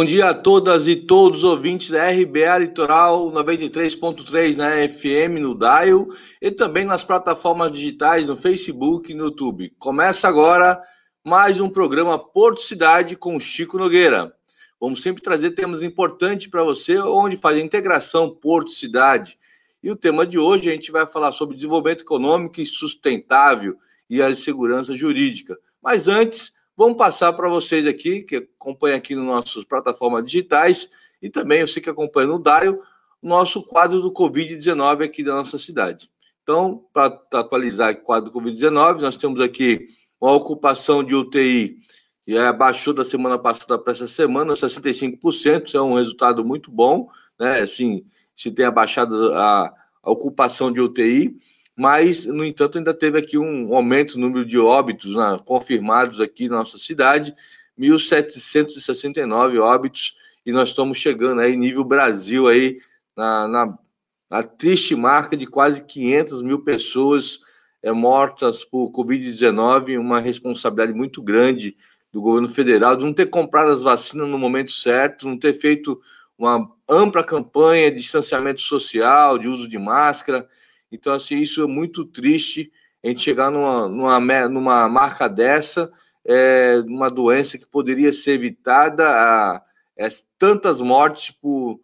Bom dia a todas e todos os ouvintes da RBA Litoral 93.3 na FM, no Dial e também nas plataformas digitais no Facebook e no YouTube. Começa agora mais um programa Porto Cidade com Chico Nogueira. Vamos sempre trazer temas importantes para você, onde faz a integração Porto-Cidade. E o tema de hoje a gente vai falar sobre desenvolvimento econômico e sustentável e a segurança jurídica. Mas antes, vamos passar para vocês aqui, que acompanham aqui nas nossas plataformas digitais, e também você que acompanha no DAIO, nosso quadro do Covid-19 aqui da nossa cidade. Então, para atualizar o quadro do Covid-19, nós temos aqui uma ocupação de UTI e abaixou da semana passada para essa semana, 65%, isso é um resultado muito bom, né? Assim, se tem abaixado a, a ocupação de UTI, mas, no entanto, ainda teve aqui um aumento no número de óbitos né, confirmados aqui na nossa cidade, 1.769 óbitos, e nós estamos chegando aí, nível Brasil, aí, na, na, na triste marca de quase 500 mil pessoas é, mortas por Covid-19, uma responsabilidade muito grande do governo federal de não ter comprado as vacinas no momento certo, não ter feito uma ampla campanha de distanciamento social, de uso de máscara. Então, assim, isso é muito triste, a gente chegar numa, numa, numa marca dessa, é, uma doença que poderia ser evitada, a, é, tantas mortes por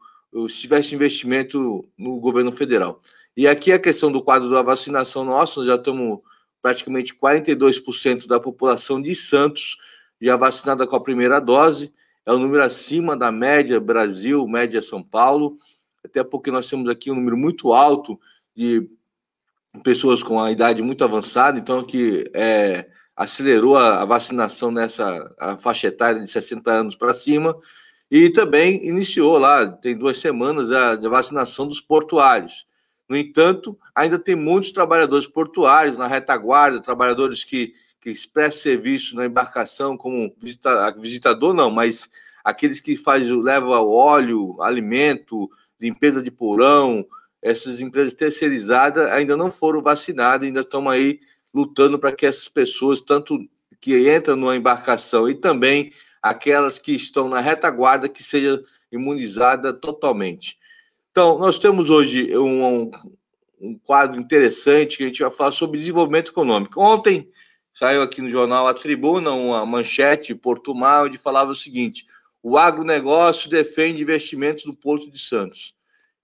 se tivesse investimento no governo federal. E aqui a questão do quadro da vacinação nossa, nós já estamos praticamente 42% da população de Santos já vacinada com a primeira dose, é um número acima da média Brasil, média São Paulo, até porque nós temos aqui um número muito alto de pessoas com a idade muito avançada, então que é, acelerou a, a, vacinação nessa faixa etária de 60 anos para cima, e também iniciou lá, tem duas semanas, a, a vacinação dos portuários. No entanto, ainda tem muitos trabalhadores portuários na retaguarda, trabalhadores que que presta serviço na embarcação como visita, visitador, não, mas aqueles que fazem, levam óleo, alimento, limpeza de porão, essas empresas terceirizadas ainda não foram vacinadas, ainda estão aí lutando para que essas pessoas, tanto que entram numa embarcação e também aquelas que estão na retaguarda, que seja imunizada totalmente. Então, nós temos hoje um, um quadro interessante que a gente vai falar sobre desenvolvimento econômico. Ontem, saiu aqui no jornal A Tribuna uma manchete Portumar, onde falava o seguinte: o agronegócio defende investimentos do Porto de Santos.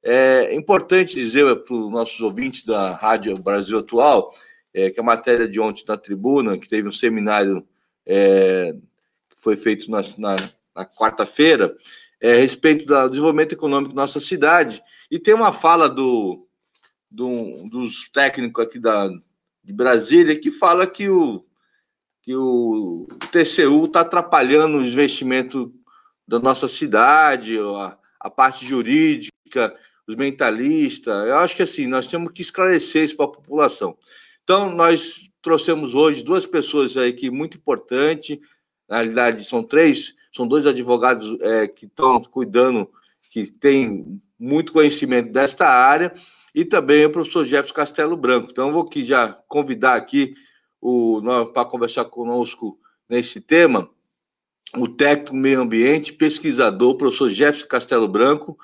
É importante dizer para os nossos ouvintes da Rádio Brasil Atual é, que a matéria de ontem na Tribuna, que teve um seminário é, que foi feito na, na, na quarta-feira, é, a respeito do desenvolvimento econômico da nossa cidade, e tem uma fala do, do dos técnicos aqui da, de Brasília que fala que o, que o TCU está atrapalhando o investimento da nossa cidade, a, a parte jurídica, os mentalistas. Eu acho que assim, nós temos que esclarecer isso para a população. Então, nós trouxemos hoje duas pessoas aí que muito importante. Na realidade, são três, são dois advogados é, que estão cuidando, que têm muito conhecimento desta área e também o professor Jefferson Castelo Branco. Então, eu vou aqui já convidar aqui para conversar conosco nesse tema o técnico meio ambiente, pesquisador, professor Jefferson Castelo Branco,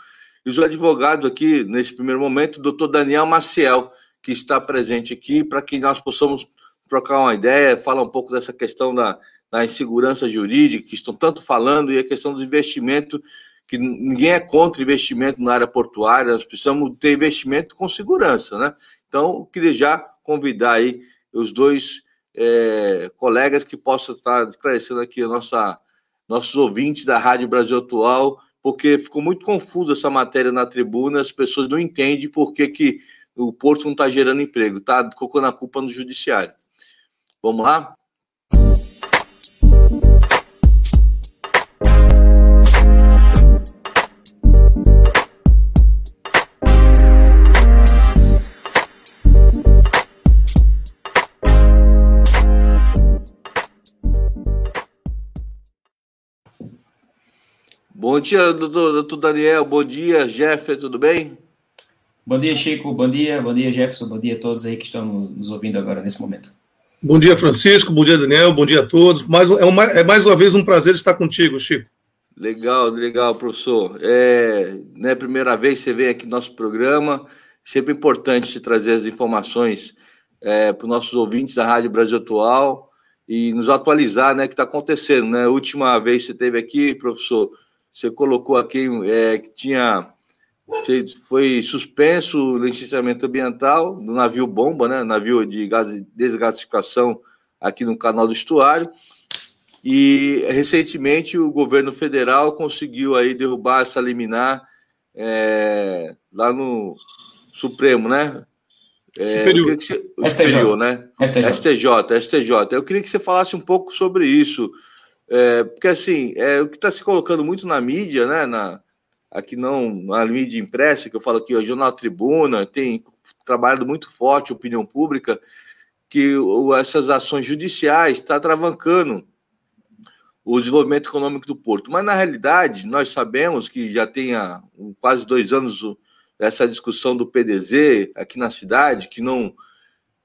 e os advogados aqui, nesse primeiro momento, o doutor Daniel Maciel, que está presente aqui, para que nós possamos trocar uma ideia, falar um pouco dessa questão da, da insegurança jurídica, que estão tanto falando, e a questão do investimento que ninguém é contra investimento na área portuária, nós precisamos ter investimento com segurança, né? Então, eu queria já convidar aí os dois é, colegas que possam estar esclarecendo aqui a nossa, nossos ouvintes da Rádio Brasil Atual, porque ficou muito confuso essa matéria na tribuna, as pessoas não entendem por que, que o Porto não está gerando emprego, está colocando a culpa no judiciário. Vamos lá? Bom dia, doutor, doutor Daniel. Bom dia, Jeff, tudo bem? Bom dia, Chico. Bom dia, bom dia, Jefferson. Bom dia a todos aí que estão nos ouvindo agora nesse momento. Bom dia, Francisco. Bom dia, Daniel. Bom dia a todos. Mais, é, uma, é mais uma vez um prazer estar contigo, Chico. Legal, legal, professor. É, é a primeira vez que você vem aqui no nosso programa. Sempre importante te trazer as informações é, para os nossos ouvintes da Rádio Brasil Atual e nos atualizar, né, o que está acontecendo, né? A última vez que você esteve aqui, professor, você colocou aqui é, que tinha foi suspenso o licenciamento ambiental do navio bomba, né, navio de gás, desgasificação aqui no canal do estuário. E recentemente o governo federal conseguiu aí derrubar essa liminar é, lá no Supremo, né? É, superior. Você, o superior, né? STJ. STJ, STJ. Eu queria que você falasse um pouco sobre isso, é, porque assim, é, o que está se colocando muito na mídia, né? Na, aqui não na mídia impressa, que eu falo aqui, o Jornal Tribuna, tem trabalhado muito forte a opinião pública, que o, essas ações judiciais estão tá travancando o desenvolvimento econômico do porto. Mas, na realidade, nós sabemos que já tem há quase dois anos essa discussão do PDZ aqui na cidade, que não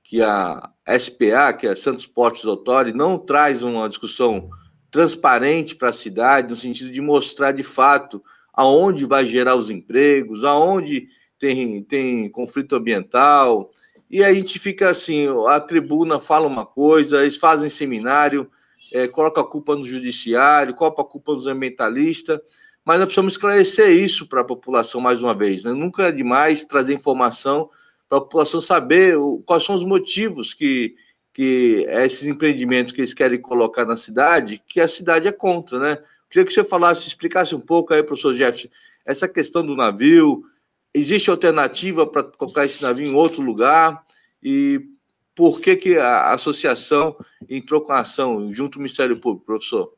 que a SPA, que é Santos Portos Authority, não traz uma discussão transparente para a cidade, no sentido de mostrar de fato aonde vai gerar os empregos, aonde tem, tem conflito ambiental. E a gente fica assim, a tribuna fala uma coisa, eles fazem seminário, é, coloca a culpa no judiciário, coloca a culpa nos ambientalistas, mas nós precisamos esclarecer isso para a população mais uma vez. Né? Nunca é demais trazer informação para a população saber o, quais são os motivos que, que esses empreendimentos que eles querem colocar na cidade, que a cidade é contra, né? Queria que você falasse, explicasse um pouco aí, professor Jeff, essa questão do navio, existe alternativa para colocar esse navio em outro lugar e por que, que a associação entrou com a ação junto ao Ministério Público, professor?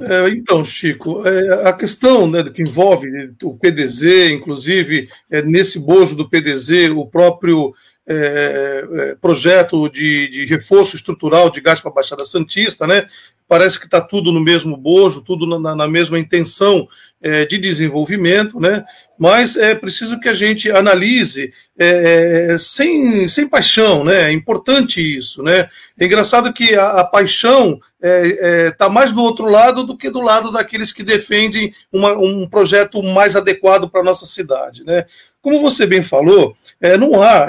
É, então, Chico, é, a questão né, que envolve o PDZ, inclusive, é, nesse bojo do PDZ, o próprio é, é, projeto de, de, reforço estrutural de gás para a Baixada Santista, né? Parece que está tudo no mesmo bojo, tudo na, na mesma intenção é, de desenvolvimento, né? mas é preciso que a gente analise é, é, sem, sem paixão, né? É importante isso, né? É engraçado que a, a paixão está é, é, tá mais do outro lado do que do lado daqueles que defendem uma, um projeto mais adequado para a nossa cidade, né? Como você bem falou, é, não há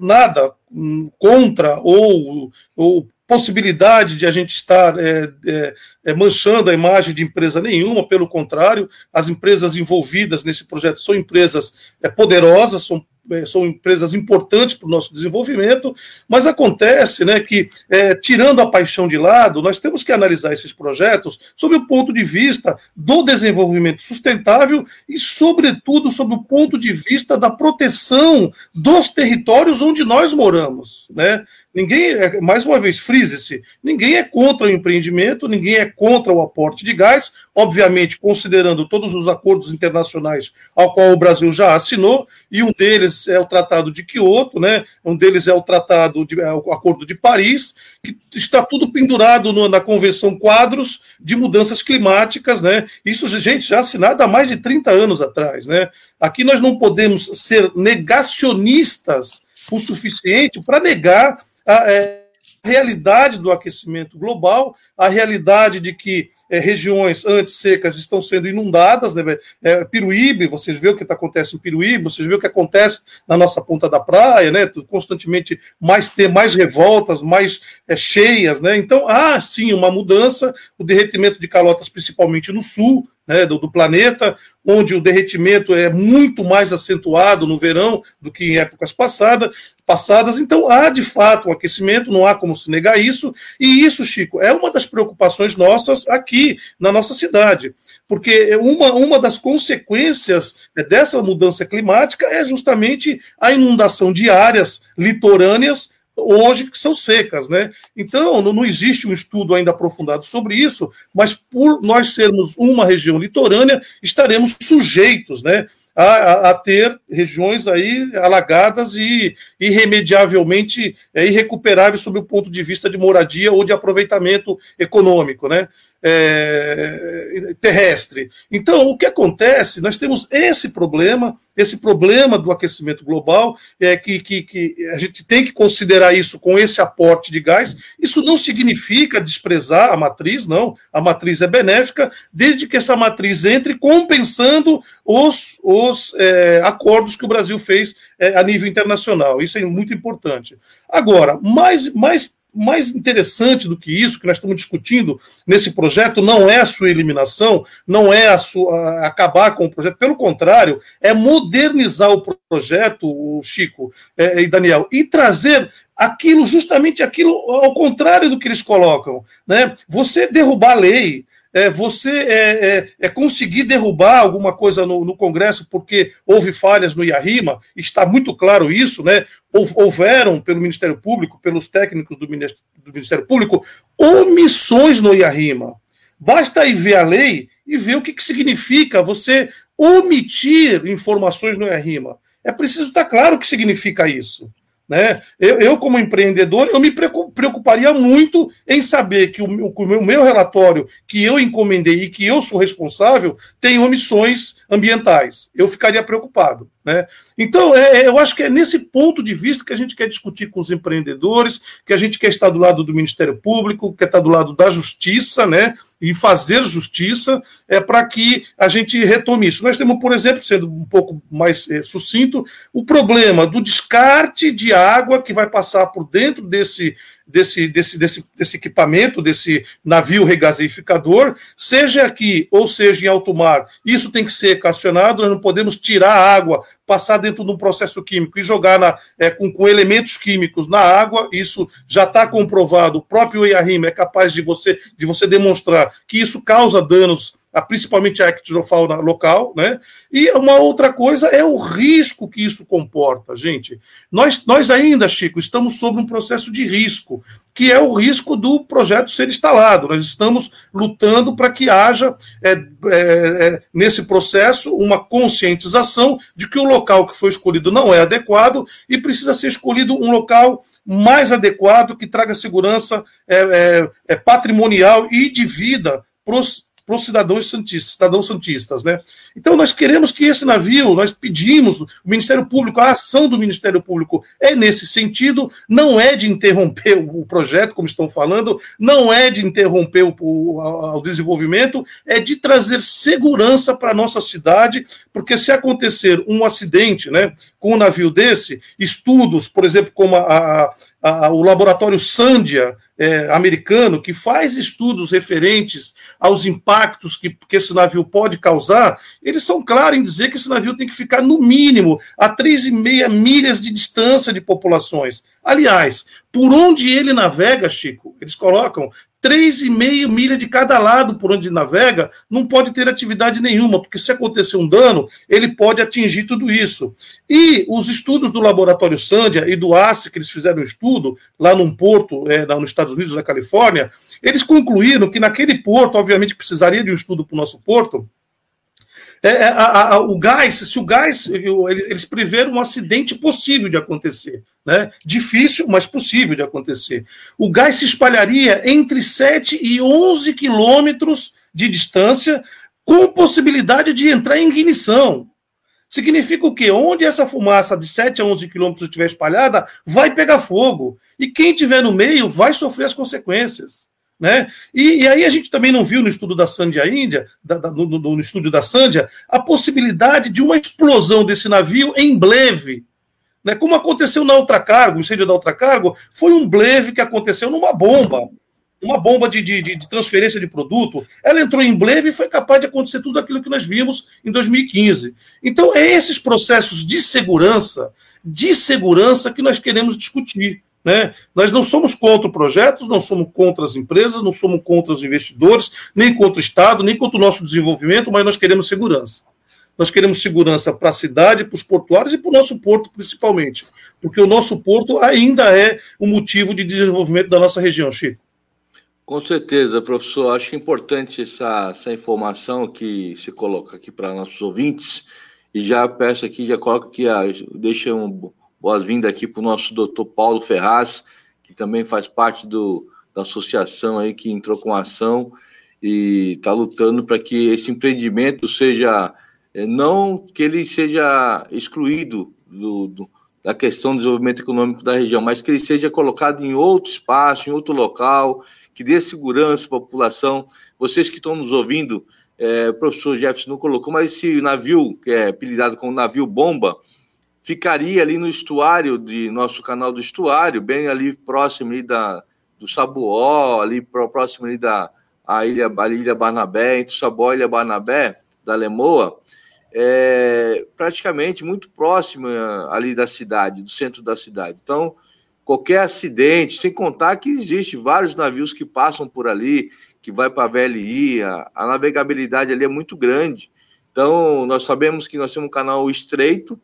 nada hum, contra ou, ou possibilidade de a gente estar é, é, é, manchando a imagem de empresa nenhuma, pelo contrário, as empresas envolvidas nesse projeto são empresas é, poderosas, são é, são empresas importantes para o nosso desenvolvimento, mas acontece né, que, é, tirando a paixão de lado, nós temos que analisar esses projetos sob o ponto de vista do desenvolvimento sustentável e, sobretudo, sob o ponto de vista da proteção dos territórios onde nós moramos. Né? Ninguém, é, mais uma vez, frise-se, ninguém é contra o empreendimento, ninguém é contra o aporte de gás, obviamente, considerando todos os acordos internacionais ao qual o Brasil já assinou, e um deles é o Tratado de Quioto, né? um deles é o Tratado, de, é o Acordo de Paris, que está tudo pendurado no, na Convenção Quadros de Mudanças Climáticas, né? Isso, gente, já assinado há mais de 30 anos atrás, né? Aqui nós não podemos ser negacionistas o suficiente para negar a, é, realidade do aquecimento global, a realidade de que é, regiões antes secas estão sendo inundadas, né? É, Piruíbe, vocês vê o que tá, acontece em Piruíbe, vocês vê o que acontece na nossa ponta da praia, né? Constantemente mais ter mais revoltas, mais é, cheias, né? Então há sim uma mudança, o derretimento de calotas, principalmente no sul, né, do, do, planeta, onde o derretimento é muito mais acentuado no verão do que em épocas passadas, passadas. Então, há de fato um aquecimento, não há como se negar isso. E isso, Chico, é uma das preocupações nossas aqui na nossa cidade, porque uma, uma das consequências dessa mudança climática é justamente a inundação de áreas litorâneas hoje que são secas, né? Então, não, existe um estudo ainda aprofundado sobre isso, mas por nós sermos uma região litorânea, estaremos sujeitos, né, a, a, ter regiões aí alagadas e irremediavelmente é, irrecuperáveis sob o ponto de vista de moradia ou de aproveitamento econômico, né? É, terrestre. Então, o que acontece? Nós temos esse problema, esse problema do aquecimento global, é que, que, que a gente tem que considerar isso com esse aporte de gás. Isso não significa desprezar a matriz, não. A matriz é benéfica, desde que essa matriz entre compensando os, os é, acordos que o Brasil fez é, a nível internacional. Isso é muito importante. Agora, mais, mais mais interessante do que isso, que nós estamos discutindo nesse projeto, não é a sua eliminação, não é a sua, a acabar com o projeto, pelo contrário, é modernizar o projeto, Chico é, e Daniel, e trazer aquilo, justamente aquilo ao contrário do que eles colocam. Né? Você derrubar a lei, é, você é, é, é, conseguir derrubar alguma coisa no, no, Congresso porque houve falhas no IARIMA, está muito claro isso, né? Houveram, pelo Ministério Público, pelos técnicos do Ministério, do Ministério Público, omissões no IARIMA. Basta aí ver a lei e ver o que, que significa você omitir informações no IARIMA. É preciso estar claro o que significa isso. Né? Eu, eu, como empreendedor, eu me preocuparia muito em saber que o, o meu relatório que eu encomendei e que eu sou responsável tem omissões ambientais. Eu ficaria preocupado. Né? Então, é, é, eu acho que é nesse ponto de vista que a gente quer discutir com os empreendedores, que a gente quer estar do lado do Ministério Público, quer estar do lado da Justiça, né? e fazer justiça é para que a gente retome isso. Nós temos, por exemplo, sendo um pouco mais é, sucinto, o problema do descarte de água que vai passar por dentro desse desse, desse, desse, desse equipamento, desse navio regasificador, seja aqui ou seja em alto mar. Isso tem que ser equacionado, nós não podemos tirar a água, passar dentro de um processo químico e jogar na, é, com, com elementos químicos na água. Isso já está comprovado. O próprio IARIM é capaz de você, de você demonstrar que isso causa danos principalmente a ectofauna local, né? E uma outra coisa é o risco que isso comporta, gente. Nós, nós ainda, Chico, estamos sob um processo de risco, que é o risco do projeto ser instalado. Nós estamos lutando para que haja, é, é, é, nesse processo, uma conscientização de que o local que foi escolhido não é adequado e precisa ser escolhido um local mais adequado, que traga segurança é, é, é patrimonial e de vida para os para os cidadãos santistas, cidadãos santistas, né? Então nós queremos que esse navio, nós pedimos o Ministério Público, a ação do Ministério Público é nesse sentido, não é de interromper o projeto, como estão falando, não é de interromper o, o, o desenvolvimento, é de trazer segurança para a nossa cidade, porque se acontecer um acidente, né, com um navio desse, estudos, por exemplo, como a, a, o laboratório Sandia é, americano, que faz estudos referentes aos impactos que, que esse navio pode causar, eles são claros em dizer que esse navio tem que ficar, no mínimo, a 3,5 milhas de distância de populações. Aliás, por onde ele navega, Chico, eles colocam 3,5 milha de cada lado por onde navega, não pode ter atividade nenhuma, porque se acontecer um dano, ele pode atingir tudo isso. E os estudos do Laboratório Sandia e do ACE, que eles fizeram um estudo lá num porto, é, nos Estados Unidos, na Califórnia, eles concluíram que naquele porto, obviamente precisaria de um estudo para o nosso porto, é, é, a, a, o gás, se o gás, eles preveram um acidente possível de acontecer. Né? Difícil, mas possível de acontecer. O gás se espalharia entre 7 e 11 quilômetros de distância, com possibilidade de entrar em ignição. Significa o quê? Onde essa fumaça de 7 a 11 quilômetros estiver espalhada, vai pegar fogo. E quem estiver no meio vai sofrer as consequências. Né? E, e, aí a gente também não viu no estudo da Sandia Índia, da, da, no, no, estúdio da Sandia, a possibilidade de uma explosão desse navio em bleve. Né? Como aconteceu na Ultracargo, o incêndio da Ultracargo, foi um bleve que aconteceu numa bomba, uma bomba de, de, de transferência de produto. Ela entrou em bleve e foi capaz de acontecer tudo aquilo que nós vimos em 2015. Então, é esses processos de segurança, de segurança que nós queremos discutir. Né? Nós não somos contra projetos, não somos contra as empresas, não somos contra os investidores, nem contra o Estado, nem contra o nosso desenvolvimento, mas nós queremos segurança. Nós queremos segurança para a cidade, para os portuários e para o nosso porto, principalmente. Porque o nosso porto ainda é um motivo de desenvolvimento da nossa região, Chico. Com certeza, professor. Acho importante essa, essa informação que se coloca aqui para nossos ouvintes E já peço aqui, já coloco aqui, a, deixa um boas-vindas aqui para o nosso doutor Paulo Ferraz, que também faz parte do, da associação aí que entrou com a ação e está lutando para que esse empreendimento seja, é, não que ele seja excluído do, do, da questão do desenvolvimento econômico da região, mas que ele seja colocado em outro espaço, em outro local, que dê segurança à população. Vocês que estão nos ouvindo, é, o professor Jefferson não colocou, mas esse navio, que é apelidado como navio bomba, ficaria ali no estuário de nosso canal do estuário, bem ali próximo ali da, do Sabuó, ali próximo ali da a ilha, a ilha Barnabé, entre Sabuó e Ilha Barnabé, da Lemoa, é, praticamente muito próximo ali da cidade, do centro da cidade. Então, qualquer acidente, sem contar que existe vários navios que passam por ali, que vai para a VLI, a, a, navegabilidade ali é muito grande. Então, nós sabemos que nós temos um canal estreito,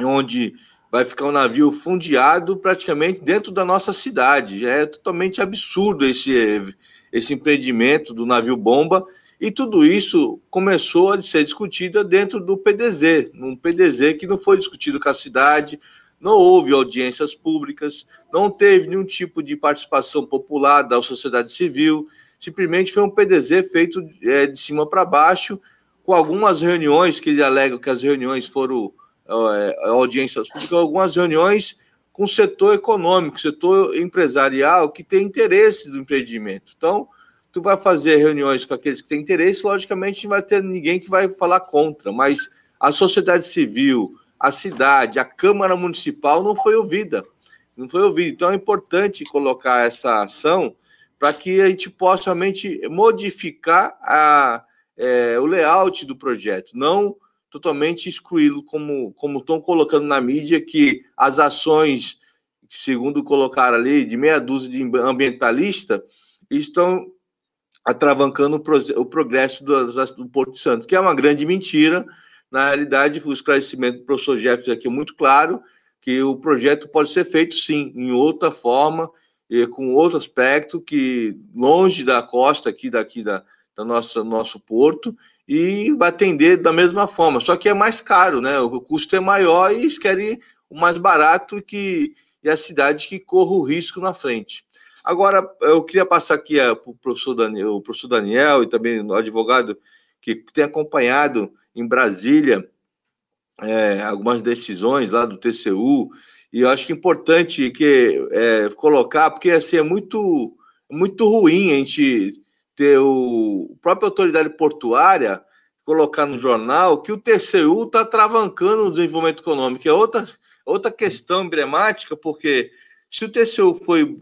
onde vai ficar um navio fundeado praticamente dentro da nossa cidade. É totalmente absurdo esse, esse empreendimento do navio bomba, e tudo isso começou a ser discutido dentro do PDZ, num PDZ que não foi discutido com a cidade, não houve audiências públicas, não teve nenhum tipo de participação popular da sociedade civil, simplesmente foi um PDZ feito é, de cima para baixo, com algumas reuniões que ele alega que as reuniões foram é, audiências públicas, algumas reuniões com o setor econômico, setor empresarial que tem interesse do empreendimento. Então, tu vai fazer reuniões com aqueles que têm interesse, logicamente não vai ter ninguém que vai falar contra, mas a sociedade civil, a cidade, a Câmara Municipal não foi ouvida. Não foi ouvida. Então é importante colocar essa ação para que a gente possa realmente modificar a, é, o layout do projeto, não totalmente excluí-lo, como, como estão colocando na mídia, que as ações, segundo colocaram ali, de meia dúzia de ambientalistas, estão atravancando o progresso do, do Porto Santo, que é uma grande mentira, na realidade, o esclarecimento do professor Jefferson aqui é muito claro, que o projeto pode ser feito, sim, em outra forma, e com outro aspecto, que longe da costa aqui, daqui da, da nossa nosso porto, e vai atender da mesma forma, só que é mais caro, né? O custo é maior e eles querem o mais barato que, e a cidade que corra o risco na frente. Agora, eu queria passar aqui para o professor Daniel, o professor Daniel e também o advogado que tem acompanhado em Brasília é, algumas decisões lá do TCU, e eu acho que é importante que, é, colocar, porque assim, é muito, muito ruim a gente ter o, própria autoridade portuária colocar no jornal que o TCU está travancando o desenvolvimento econômico. É outra, outra questão emblemática, porque se o TCU foi,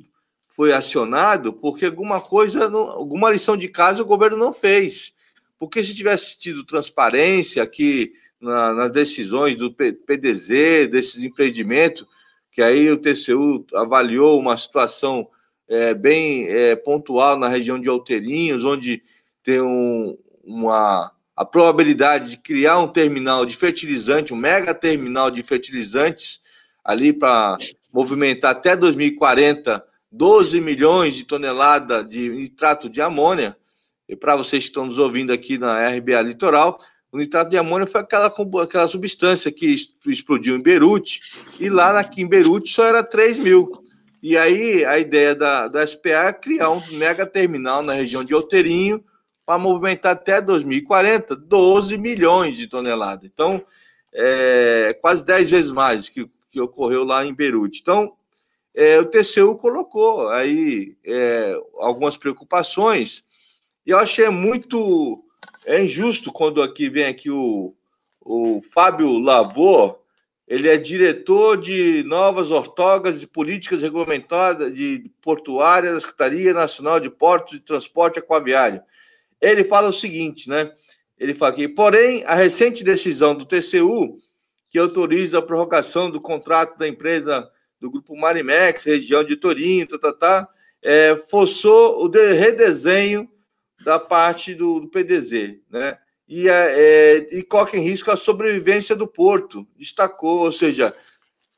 foi acionado, porque alguma coisa, alguma lição de casa o governo não fez. Porque se tivesse tido transparência aqui na, nas decisões do PDZ, desses empreendimentos, que aí o TCU avaliou uma situação é, bem é, pontual na região de Alteirinhos, onde tem um, uma, a probabilidade de criar um terminal de fertilizante, um mega terminal de fertilizantes, ali para movimentar até 2040 12 milhões de toneladas de nitrato de amônia, e para vocês que estão nos ouvindo aqui na RBA Litoral, o nitrato de amônia foi aquela, aquela substância que explodiu em Beirute, e lá aqui em Beirute só era 3 mil. E aí a ideia da, da SPA é criar um mega terminal na região de Outeirinho para movimentar até 2040 12 milhões de toneladas. Então, é, quase 10 vezes mais que, que ocorreu lá em Beirute. Então, é, o TCU colocou aí é, algumas preocupações e eu achei muito é injusto quando aqui vem aqui o, o Fábio Lavor, ele é diretor de novas ortogas e políticas regulamentadas de portuária da Secretaria Nacional de Portos e Transporte Aquaviário. Ele fala o seguinte, né? Ele fala aqui, porém, a recente decisão do TCU, que autoriza a prorrogação do contrato da empresa do Grupo Marimex, região de Torinho, tá, tá, tá, é, forçou o de, redesenho da parte do, do PDZ, né? E, é, é, e coloca em risco a sobrevivência do porto. Destacou, ou seja,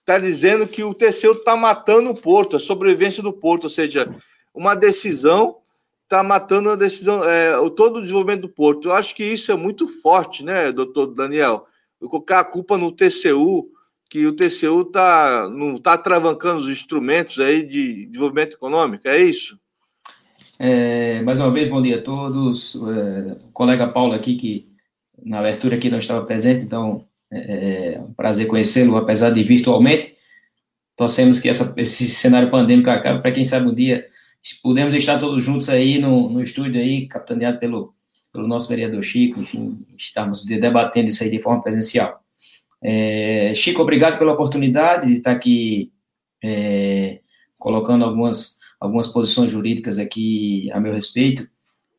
está dizendo que o TCU está matando o porto, a sobrevivência do porto, ou seja, uma decisão está matando a decisão, é, todo o desenvolvimento do porto. Eu acho que isso é muito forte, né, doutor Daniel? colocar a culpa no TCU, que o TCU tá, não está travancando os instrumentos aí de desenvolvimento econômico, é isso? É, mais uma vez, bom dia a todos. É, o colega Paulo aqui, que na abertura aqui não estava presente, então é, é um prazer conhecê-lo, apesar de virtualmente. Torcemos que essa, esse cenário pandêmico acabe, para quem sabe um dia podemos estar todos juntos aí no, no estúdio aí, capitaneado pelo, pelo nosso vereador Chico, enfim, estarmos debatendo isso aí de forma presencial. É, Chico, obrigado pela oportunidade de estar aqui é, colocando algumas algumas posições jurídicas aqui a meu respeito,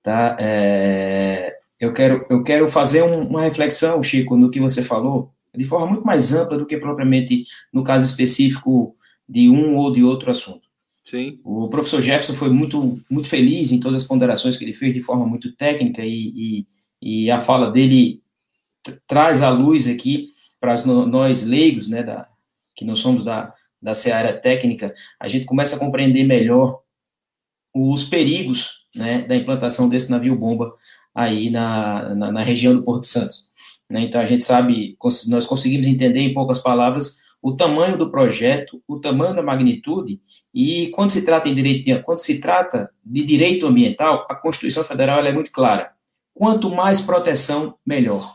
tá? É, eu quero eu quero fazer um, uma reflexão, Chico, no que você falou, de forma muito mais ampla do que propriamente no caso específico de um ou de outro assunto. Sim. O professor Jefferson foi muito muito feliz em todas as ponderações que ele fez de forma muito técnica e, e, e a fala dele traz à luz aqui para nós leigos, né, da, que não somos da, da seara técnica, a gente começa a compreender melhor os perigos né, da implantação desse navio-bomba aí na, na, na, região do Porto Santos. Né? Então, a gente sabe, nós conseguimos entender em poucas palavras o tamanho do projeto, o tamanho da magnitude, e quando se trata, em direito, quando se trata de direito ambiental, a Constituição Federal é muito clara. Quanto mais proteção, melhor.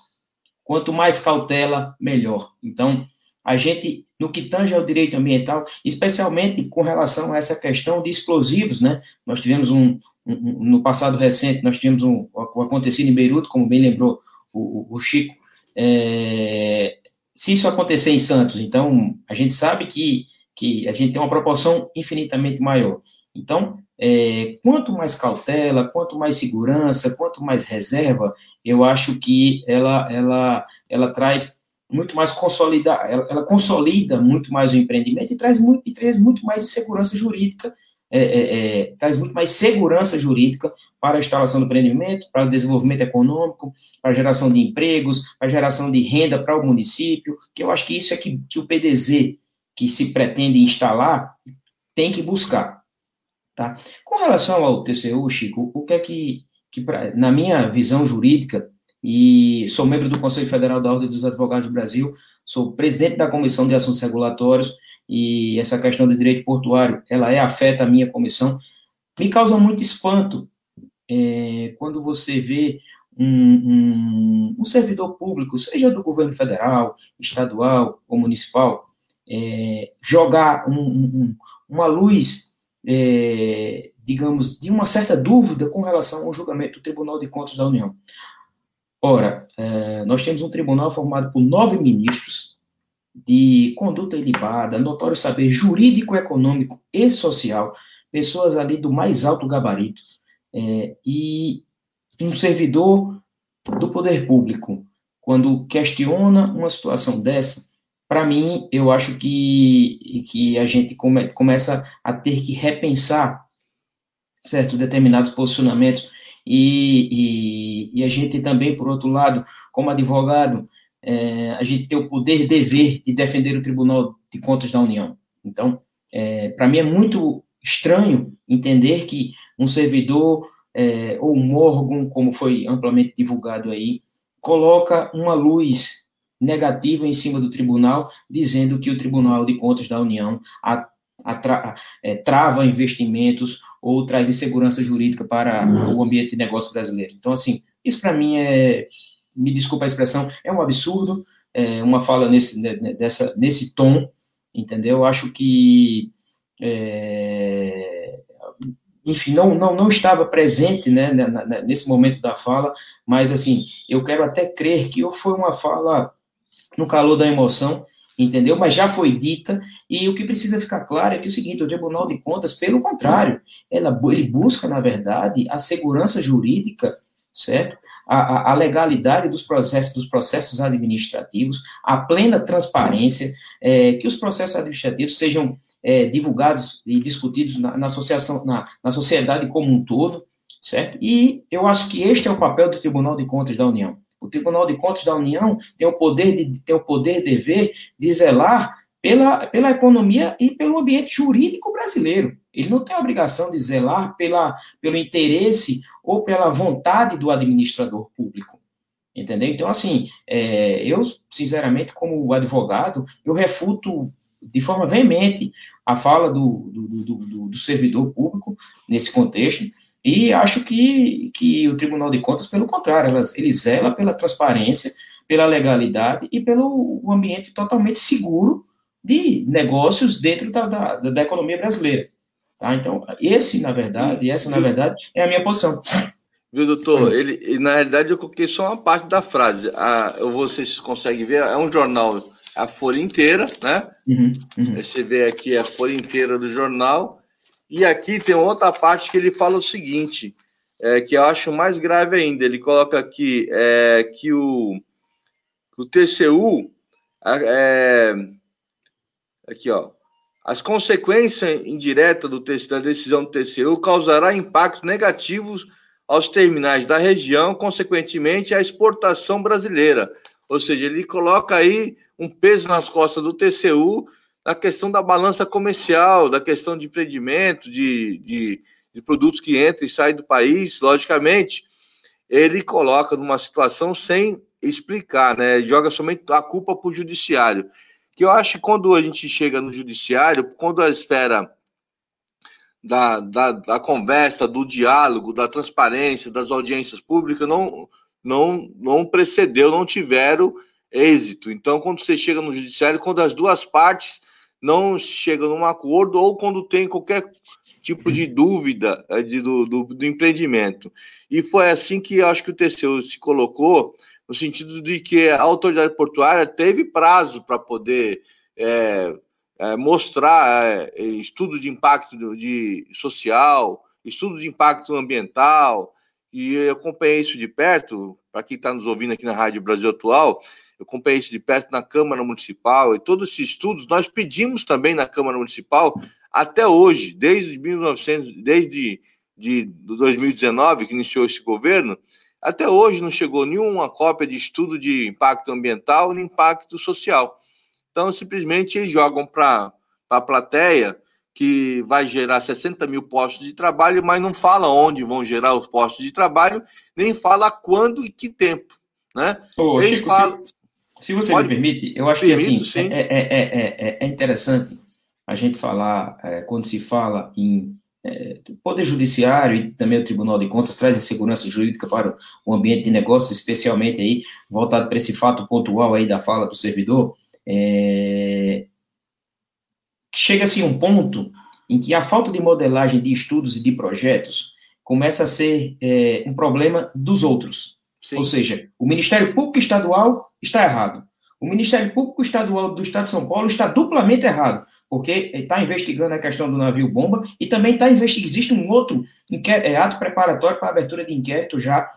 Quanto mais cautela, melhor. Então, a gente, no que tange ao direito ambiental, especialmente com relação a essa questão de explosivos, né? Nós tivemos um, um no passado recente, nós tivemos um, o acontecido em Beirute, como bem lembrou o, o Chico. É, se isso acontecer em Santos, então, a gente sabe que, que a gente tem uma proporção infinitamente maior. Então, é, quanto mais cautela, quanto mais segurança, quanto mais reserva, eu acho que ela, ela, ela traz muito mais consolida, ela, ela, consolida muito mais o empreendimento e traz muito, e traz muito mais segurança jurídica, é, é, é, traz muito mais segurança jurídica para a instalação do empreendimento, para o desenvolvimento econômico, para a geração de empregos, para a geração de renda para o município, que eu acho que isso é que, que o PDZ, que se pretende instalar, tem que buscar. Tá? Com relação ao TCU, Chico, o que é que, que pra, na minha visão jurídica, e sou membro do Conselho Federal da Ordem dos Advogados do Brasil, sou presidente da Comissão de Assuntos Regulatórios, e essa questão do direito portuário, ela é afeta a minha comissão. Me causa muito espanto é, quando você vê um, um, um, servidor público, seja do governo federal, estadual ou municipal, é, jogar um, uma luz, é, digamos, de uma certa dúvida com relação ao julgamento do Tribunal de Contas da União. Ora, é, nós temos um tribunal formado por nove ministros de conduta ilibada, notório saber jurídico, econômico e social, pessoas ali do mais alto gabarito, é, e um servidor do poder público, quando questiona uma situação dessa, para mim, eu acho que, que a gente come, começa a ter que repensar certo determinados posicionamentos e, e, e, a gente também, por outro lado, como advogado, é, a gente tem o poder dever de defender o Tribunal de Contas da União. Então, é, para mim é muito estranho entender que um servidor é, ou um órgão, como foi amplamente divulgado aí, coloca uma luz negativa em cima do tribunal, dizendo que o Tribunal de Contas da União atra, é, trava investimentos ou traz insegurança jurídica para o ambiente de negócio brasileiro. Então, assim, isso para mim é, me desculpa a expressão, é um absurdo, é, uma fala nesse, né, né, dessa, nesse tom, entendeu? Eu acho que, é, enfim, não, não, não estava presente né, nesse momento da fala, mas, assim, eu quero até crer que foi uma fala no calor da emoção, entendeu? Mas já foi dita, e o que precisa ficar claro é que é o seguinte, o Tribunal de Contas, pelo contrário, ela, ele busca, na verdade, a segurança jurídica, certo? A, a, legalidade dos processos, dos processos administrativos, a plena transparência, é, que os processos administrativos sejam é, divulgados e discutidos na, na associação, na, na sociedade como um todo, certo? E eu acho que este é o papel do Tribunal de Contas da União. O Tribunal de Contas da União tem o poder de tem o poder dever de zelar pela, pela economia e pelo ambiente jurídico brasileiro. Ele não tem a obrigação de zelar pela, pelo interesse ou pela vontade do administrador público. entendeu? Então, assim, é, eu, sinceramente, como advogado, eu refuto de forma veemente a fala do, do, do, do servidor público nesse contexto, e acho que, que o Tribunal de Contas, pelo contrário, elas, ele zela pela transparência, pela legalidade e pelo ambiente totalmente seguro de negócios dentro da, da, da economia brasileira. Tá? Então, esse, na verdade, essa, na verdade, é a minha posição. Viu, doutor? Ele, na realidade, eu coloquei só uma parte da frase. A, vocês conseguem ver, é um jornal, a folha inteira, né? Uhum, uhum. Você vê aqui a folha inteira do jornal. E aqui tem outra parte que ele fala o seguinte, é, que eu acho mais grave ainda. Ele coloca aqui é, que o, o TCU. É, aqui, ó. As consequências indiretas do, da decisão do TCU causará impactos negativos aos terminais da região, consequentemente, à exportação brasileira. Ou seja, ele coloca aí um peso nas costas do TCU na questão da balança comercial, da questão de empreendimento, de, de, de produtos que entram e saem do país, logicamente, ele coloca numa situação sem explicar, né? Joga somente a culpa para o judiciário. Que eu acho que quando a gente chega no judiciário, quando a esfera da, da, da, conversa, do diálogo, da transparência, das audiências públicas não, não, não precedeu, não tiveram êxito. Então, quando você chega no judiciário, quando as duas partes não chegam num acordo ou quando tem qualquer tipo de dúvida é, de, do, do, do, empreendimento. E foi assim que acho que o TCU se colocou, no sentido de que a autoridade portuária teve prazo para poder é, é, mostrar é, estudo de impacto de social, estudo de impacto ambiental, e eu acompanhei isso de perto, para quem está nos ouvindo aqui na Rádio Brasil Atual, eu isso de perto na Câmara Municipal, e todos esses estudos nós pedimos também na Câmara Municipal, até hoje, desde 1900, desde de 2019, que iniciou esse governo, até hoje não chegou nenhuma cópia de estudo de impacto ambiental nem impacto social. Então, simplesmente eles jogam para a plateia que vai gerar 60 mil postos de trabalho, mas não fala onde vão gerar os postos de trabalho, nem fala quando e que tempo. Né? Ô, Chico, falam... se, se, você Pode... me permite, eu acho Permito, que assim, é, é, é, é, interessante a gente falar, quando se fala em Poder Judiciário e também o Tribunal de Contas trazem segurança jurídica para o ambiente de negócio, especialmente aí voltado para esse fato pontual aí da fala do servidor, é, chega-se um ponto em que a falta de modelagem de estudos e de projetos começa a ser é, um problema dos outros. Sim. Ou seja, o Ministério Público Estadual está errado. O Ministério Público Estadual do Estado de São Paulo está duplamente errado, porque está investigando a questão do navio bomba e também está investigando. Existe um outro é, ato preparatório para a abertura de inquérito já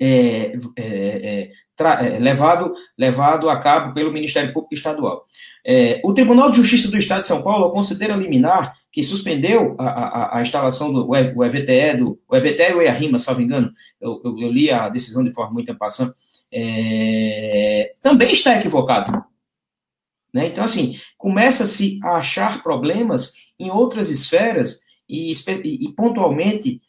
é, é, é é, levado, levado a cabo pelo Ministério Público Estadual. O Tribunal de Justiça do Estado de São Paulo considera liminar que suspendeu a, a, a instalação do o EVTE, do, o EVTE o EARIMA, salvo engano, eu, eu, eu, li a decisão de forma muito passando, é, também está equivocado. Né? Então, assim, começa-se a achar problemas em outras esferas e, e, e pontualmente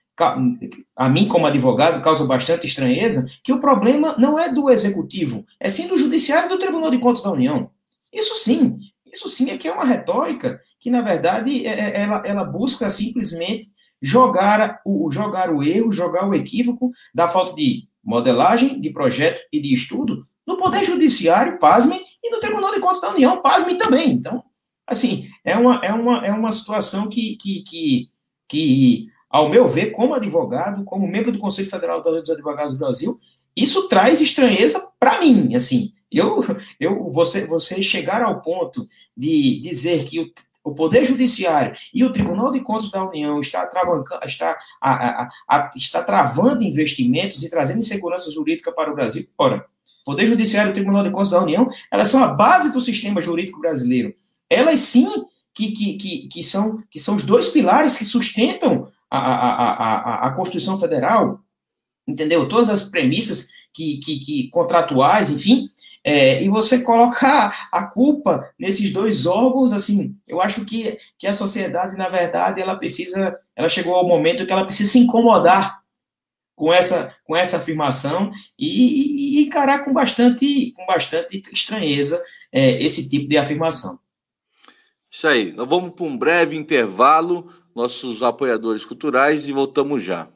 a mim como advogado causa bastante estranheza que o problema não é do executivo, é sim do judiciário do Tribunal de Contas da União. Isso sim, isso sim é que é uma retórica que na verdade é, é, ela, ela busca simplesmente jogar o jogar o erro, jogar o equívoco da falta de modelagem, de projeto e de estudo no Poder Judiciário, pasme, e no Tribunal de Contas da União, pasme também. Então, assim, é uma, é uma, é uma situação que, que, que, que ao meu ver, como advogado, como membro do Conselho Federal dos Advogados do Brasil, isso traz estranheza para mim, assim. Eu, eu, você, você chegar ao ponto de dizer que o, o Poder Judiciário e o Tribunal de Contas da União está, está, a, a, a, está travando investimentos e trazendo insegurança jurídica para o Brasil. Ora, Poder Judiciário e o Tribunal de Contas da União, elas são a base do sistema jurídico brasileiro. Elas sim que, que, que, que, são, que são os dois pilares que sustentam a, a, a, a Constituição Federal, entendeu? Todas as premissas que, que, que contratuais, enfim, é, e você colocar a culpa nesses dois órgãos, assim, eu acho que, que a sociedade, na verdade, ela precisa, ela chegou ao momento que ela precisa se incomodar com essa, com essa afirmação e, e encarar com bastante, com bastante estranheza é, esse tipo de afirmação. Isso aí. Nós vamos para um breve intervalo, nossos apoiadores culturais, e voltamos já.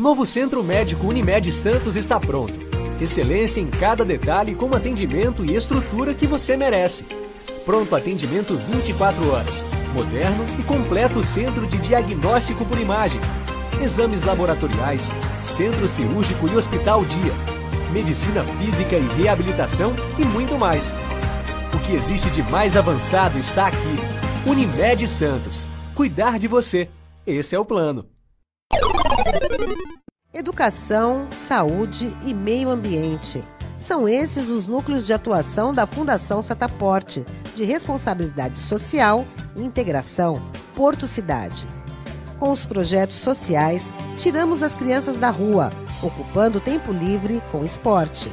Novo Centro Médico Unimed Santos está pronto Excelência em cada detalhe com atendimento e estrutura que você merece. Pronto atendimento 24 horas. Moderno e completo centro de diagnóstico por imagem. Exames laboratoriais, centro cirúrgico e hospital dia. Medicina física e reabilitação e muito mais. O que existe de mais avançado está aqui. Unimed Santos. Cuidar de você. Esse é o plano. Educação, saúde e meio ambiente. São esses os núcleos de atuação da Fundação Setaporte, de responsabilidade social e integração Porto Cidade. Com os projetos sociais, tiramos as crianças da rua, ocupando tempo livre com esporte.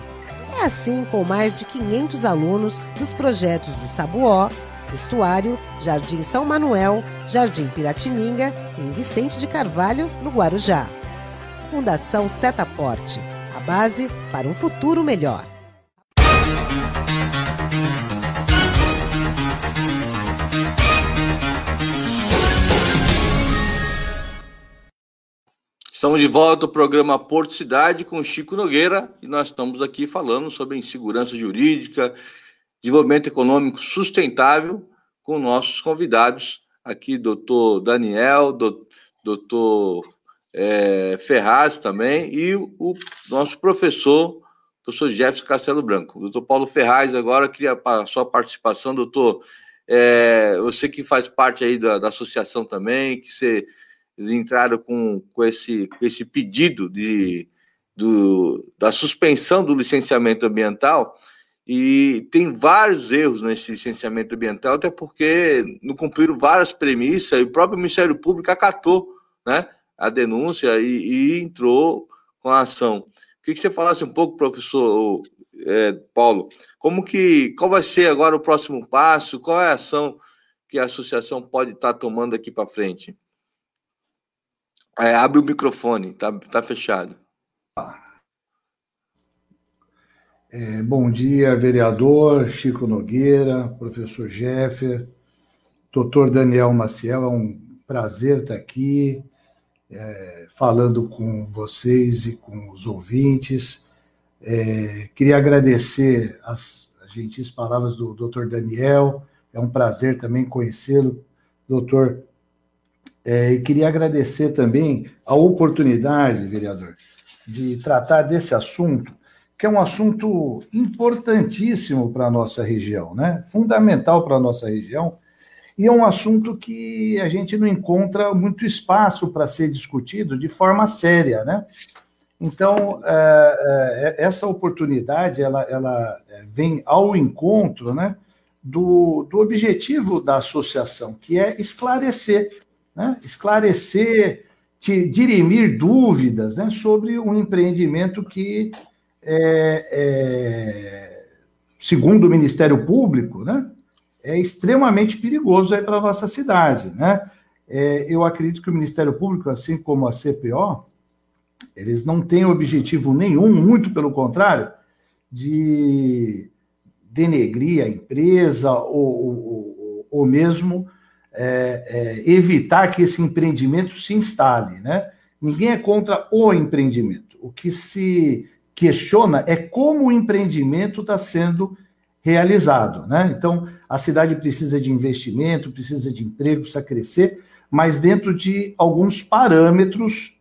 É assim com mais de 500 alunos dos projetos do Sabuó, Estuário, Jardim São Manuel, Jardim Piratininga e em Vicente de Carvalho, no Guarujá. Fundação Setaporte, a base para um futuro melhor. Estamos de volta ao programa Porto Cidade com Chico Nogueira e nós estamos aqui falando sobre insegurança jurídica, desenvolvimento econômico sustentável com nossos convidados aqui, doutor Daniel, doutor é, Ferraz também, e o nosso professor, professor Jefferson Castelo Branco. Doutor Paulo Ferraz, agora queria a sua participação, doutor. É, você que faz parte aí da, da associação também, que você entraram com, com, esse, com esse pedido de, do, da suspensão do licenciamento ambiental, e tem vários erros nesse licenciamento ambiental, até porque não cumpriram várias premissas, e o próprio Ministério Público acatou, né? a denúncia e, e entrou com a ação. Queria que você falasse um pouco, professor é, Paulo, como que, qual vai ser agora o próximo passo, qual é a ação que a associação pode estar tomando aqui para frente? É, abre o microfone, tá, tá fechado. É, bom dia, vereador Chico Nogueira, professor Jeffer, doutor Daniel Maciel, é um prazer estar aqui é, falando com vocês e com os ouvintes. É, queria agradecer as, gentis palavras do Dr. Daniel, é um prazer também conhecê-lo, doutor. É, e queria agradecer também a oportunidade, vereador, de tratar desse assunto, que é um assunto importantíssimo para a nossa região, né? fundamental para a nossa região, e é um assunto que a gente não encontra muito espaço para ser discutido de forma séria, né? Então, é, é, essa oportunidade, ela, ela vem ao encontro, né, do, do objetivo da associação, que é esclarecer, né? Esclarecer, dirimir dúvidas, né, sobre um empreendimento que, é, é segundo o Ministério Público, né, é extremamente perigoso aí para a nossa cidade, né? É, eu acredito que o Ministério Público, assim como a CPO, eles não têm objetivo nenhum, muito pelo contrário, de denegrir a empresa ou, ou, ou mesmo é, é, evitar que esse empreendimento se instale, né? Ninguém é contra o empreendimento. O que se questiona é como o empreendimento está sendo realizado. Né? Então, a cidade precisa de investimento, precisa de emprego, precisa crescer, mas dentro de alguns parâmetros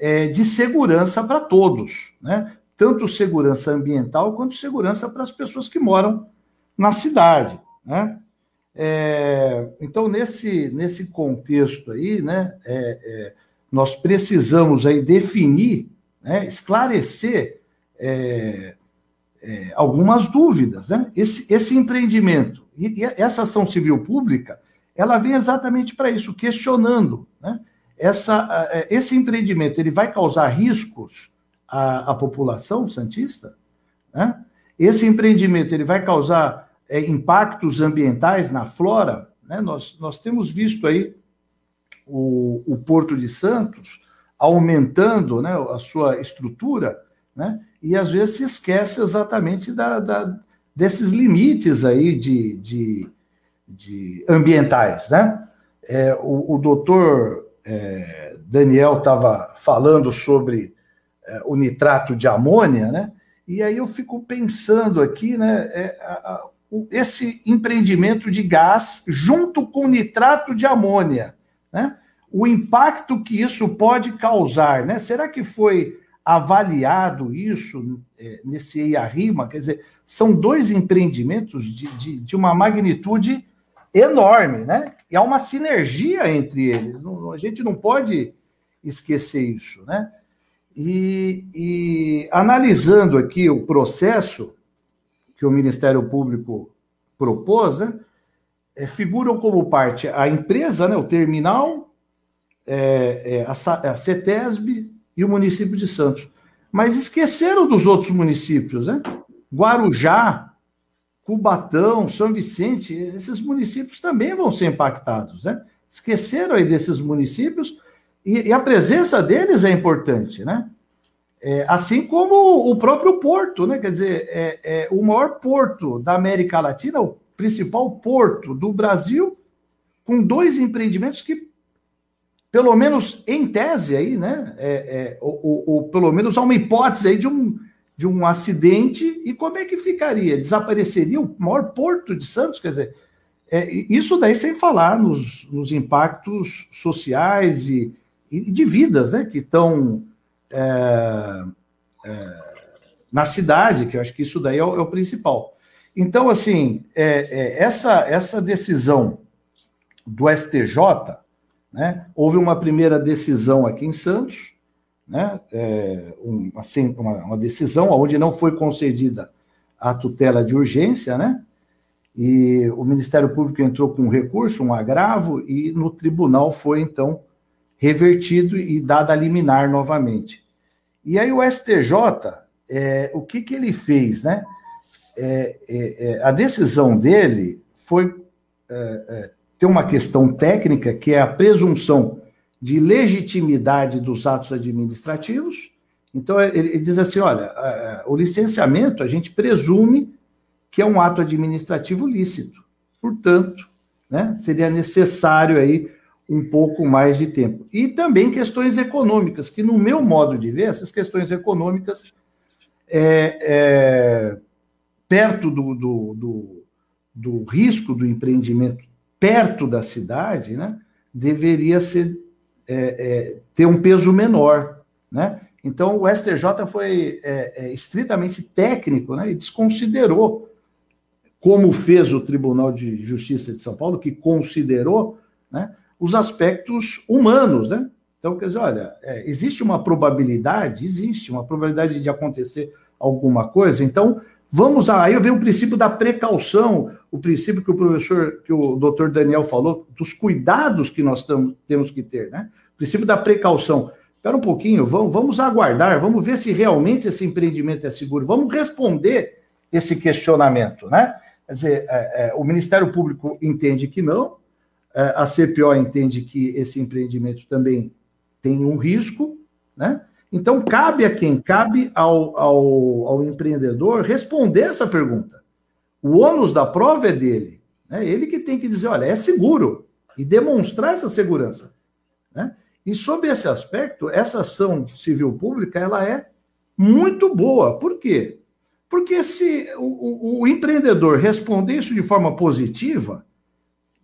é, de segurança para todos, né? tanto segurança ambiental quanto segurança para as pessoas que moram na cidade. Né? É, então, nesse, nesse contexto aí, né, é, é nós precisamos aí definir, né, esclarecer é, é, algumas dúvidas. Né? Esse, esse empreendimento e, e, essa ação civil pública, ela vem exatamente para isso, questionando. Né? Essa, é, esse empreendimento ele vai causar riscos à, à população santista? Né? Esse empreendimento ele vai causar é, impactos ambientais na flora, né? nós, nós temos visto aí o, o Porto de Santos aumentando né, a sua estrutura, né? e às vezes se esquece exatamente da, da desses limites aí de, de, de ambientais. Né? É, o, o doutor é, Daniel estava falando sobre é, o nitrato de amônia, né? E aí eu fico pensando aqui, né? É, a, a, o, esse empreendimento de gás junto com nitrato de amônia, né? O impacto que isso pode causar, né? Será que foi avaliado isso é, nesse EIA-RIMA? Quer dizer, são dois empreendimentos de, de, de, uma magnitude enorme, né? E há uma sinergia entre eles. Não, a gente não pode esquecer isso, né? E, e, analisando aqui o processo que o Ministério Público propôs, né, é, figuram como parte a empresa, né, o terminal, é, é, a, a CETESB e o município de Santos. Mas esqueceram dos outros municípios, né? Guarujá, Cubatão, São Vicente, esses municípios também vão ser impactados, né? Esqueceram aí desses municípios e, e a presença deles é importante, né? É, assim como o próprio porto, né? Quer dizer, é, é, o maior porto da América Latina, o principal porto do Brasil, com dois empreendimentos que, pelo menos em tese aí, né? É, é, ou, ou, pelo menos há uma hipótese aí de um, de um acidente, e como é que ficaria? Desapareceria o maior porto de Santos? Quer dizer, é, isso daí sem falar nos, nos impactos sociais e, e de vidas né, que estão é, é, na cidade, que eu acho que isso daí é o, é o principal. Então, assim, essa, essa decisão do STJ, né, houve uma primeira decisão aqui em Santos, né, é, uma, uma, decisão onde não foi concedida a tutela de urgência, né, e o Ministério Público entrou com um recurso, um agravo, e no tribunal foi, então, revertido e dada a liminar novamente. E aí o STJ, é, o que, que ele fez, né? É, é, é a decisão dele foi é, é, ter uma questão técnica, que é a presunção de legitimidade dos atos administrativos. Então, ele, ele diz assim: olha, o licenciamento a gente presume que é um ato administrativo lícito. Portanto, né, seria necessário aí um pouco mais de tempo. E também questões econômicas, que no meu modo de ver, essas questões econômicas, é, é perto do, do, do, do, risco do empreendimento, perto da cidade, né, deveria ser, é, é, ter um peso menor. Né? Então, o STJ foi é, é, estritamente técnico né, e desconsiderou, como fez o Tribunal de Justiça de São Paulo, que considerou, né, os aspectos humanos, né? Então, quer dizer, olha, é, existe uma probabilidade, existe uma probabilidade de acontecer alguma coisa, então vamos aí venho o princípio da precaução, o princípio que o professor, que o doutor Daniel falou, dos cuidados que nós tam, temos que ter, né? O princípio da precaução. Espera um pouquinho, vamos, vamos aguardar, vamos ver se realmente esse empreendimento é seguro, vamos responder esse questionamento, né? Quer dizer, é, é, o Ministério Público entende que não, é, a CPO entende que esse empreendimento também tem um risco, né? Então, cabe a quem? Cabe ao, ao, ao empreendedor responder essa pergunta. O ônus da prova é dele. Né? Ele que tem que dizer, olha, é seguro, e demonstrar essa segurança. Né? E sob esse aspecto, essa ação civil pública ela é muito boa. Por quê? Porque se o, o, o empreendedor responder isso de forma positiva,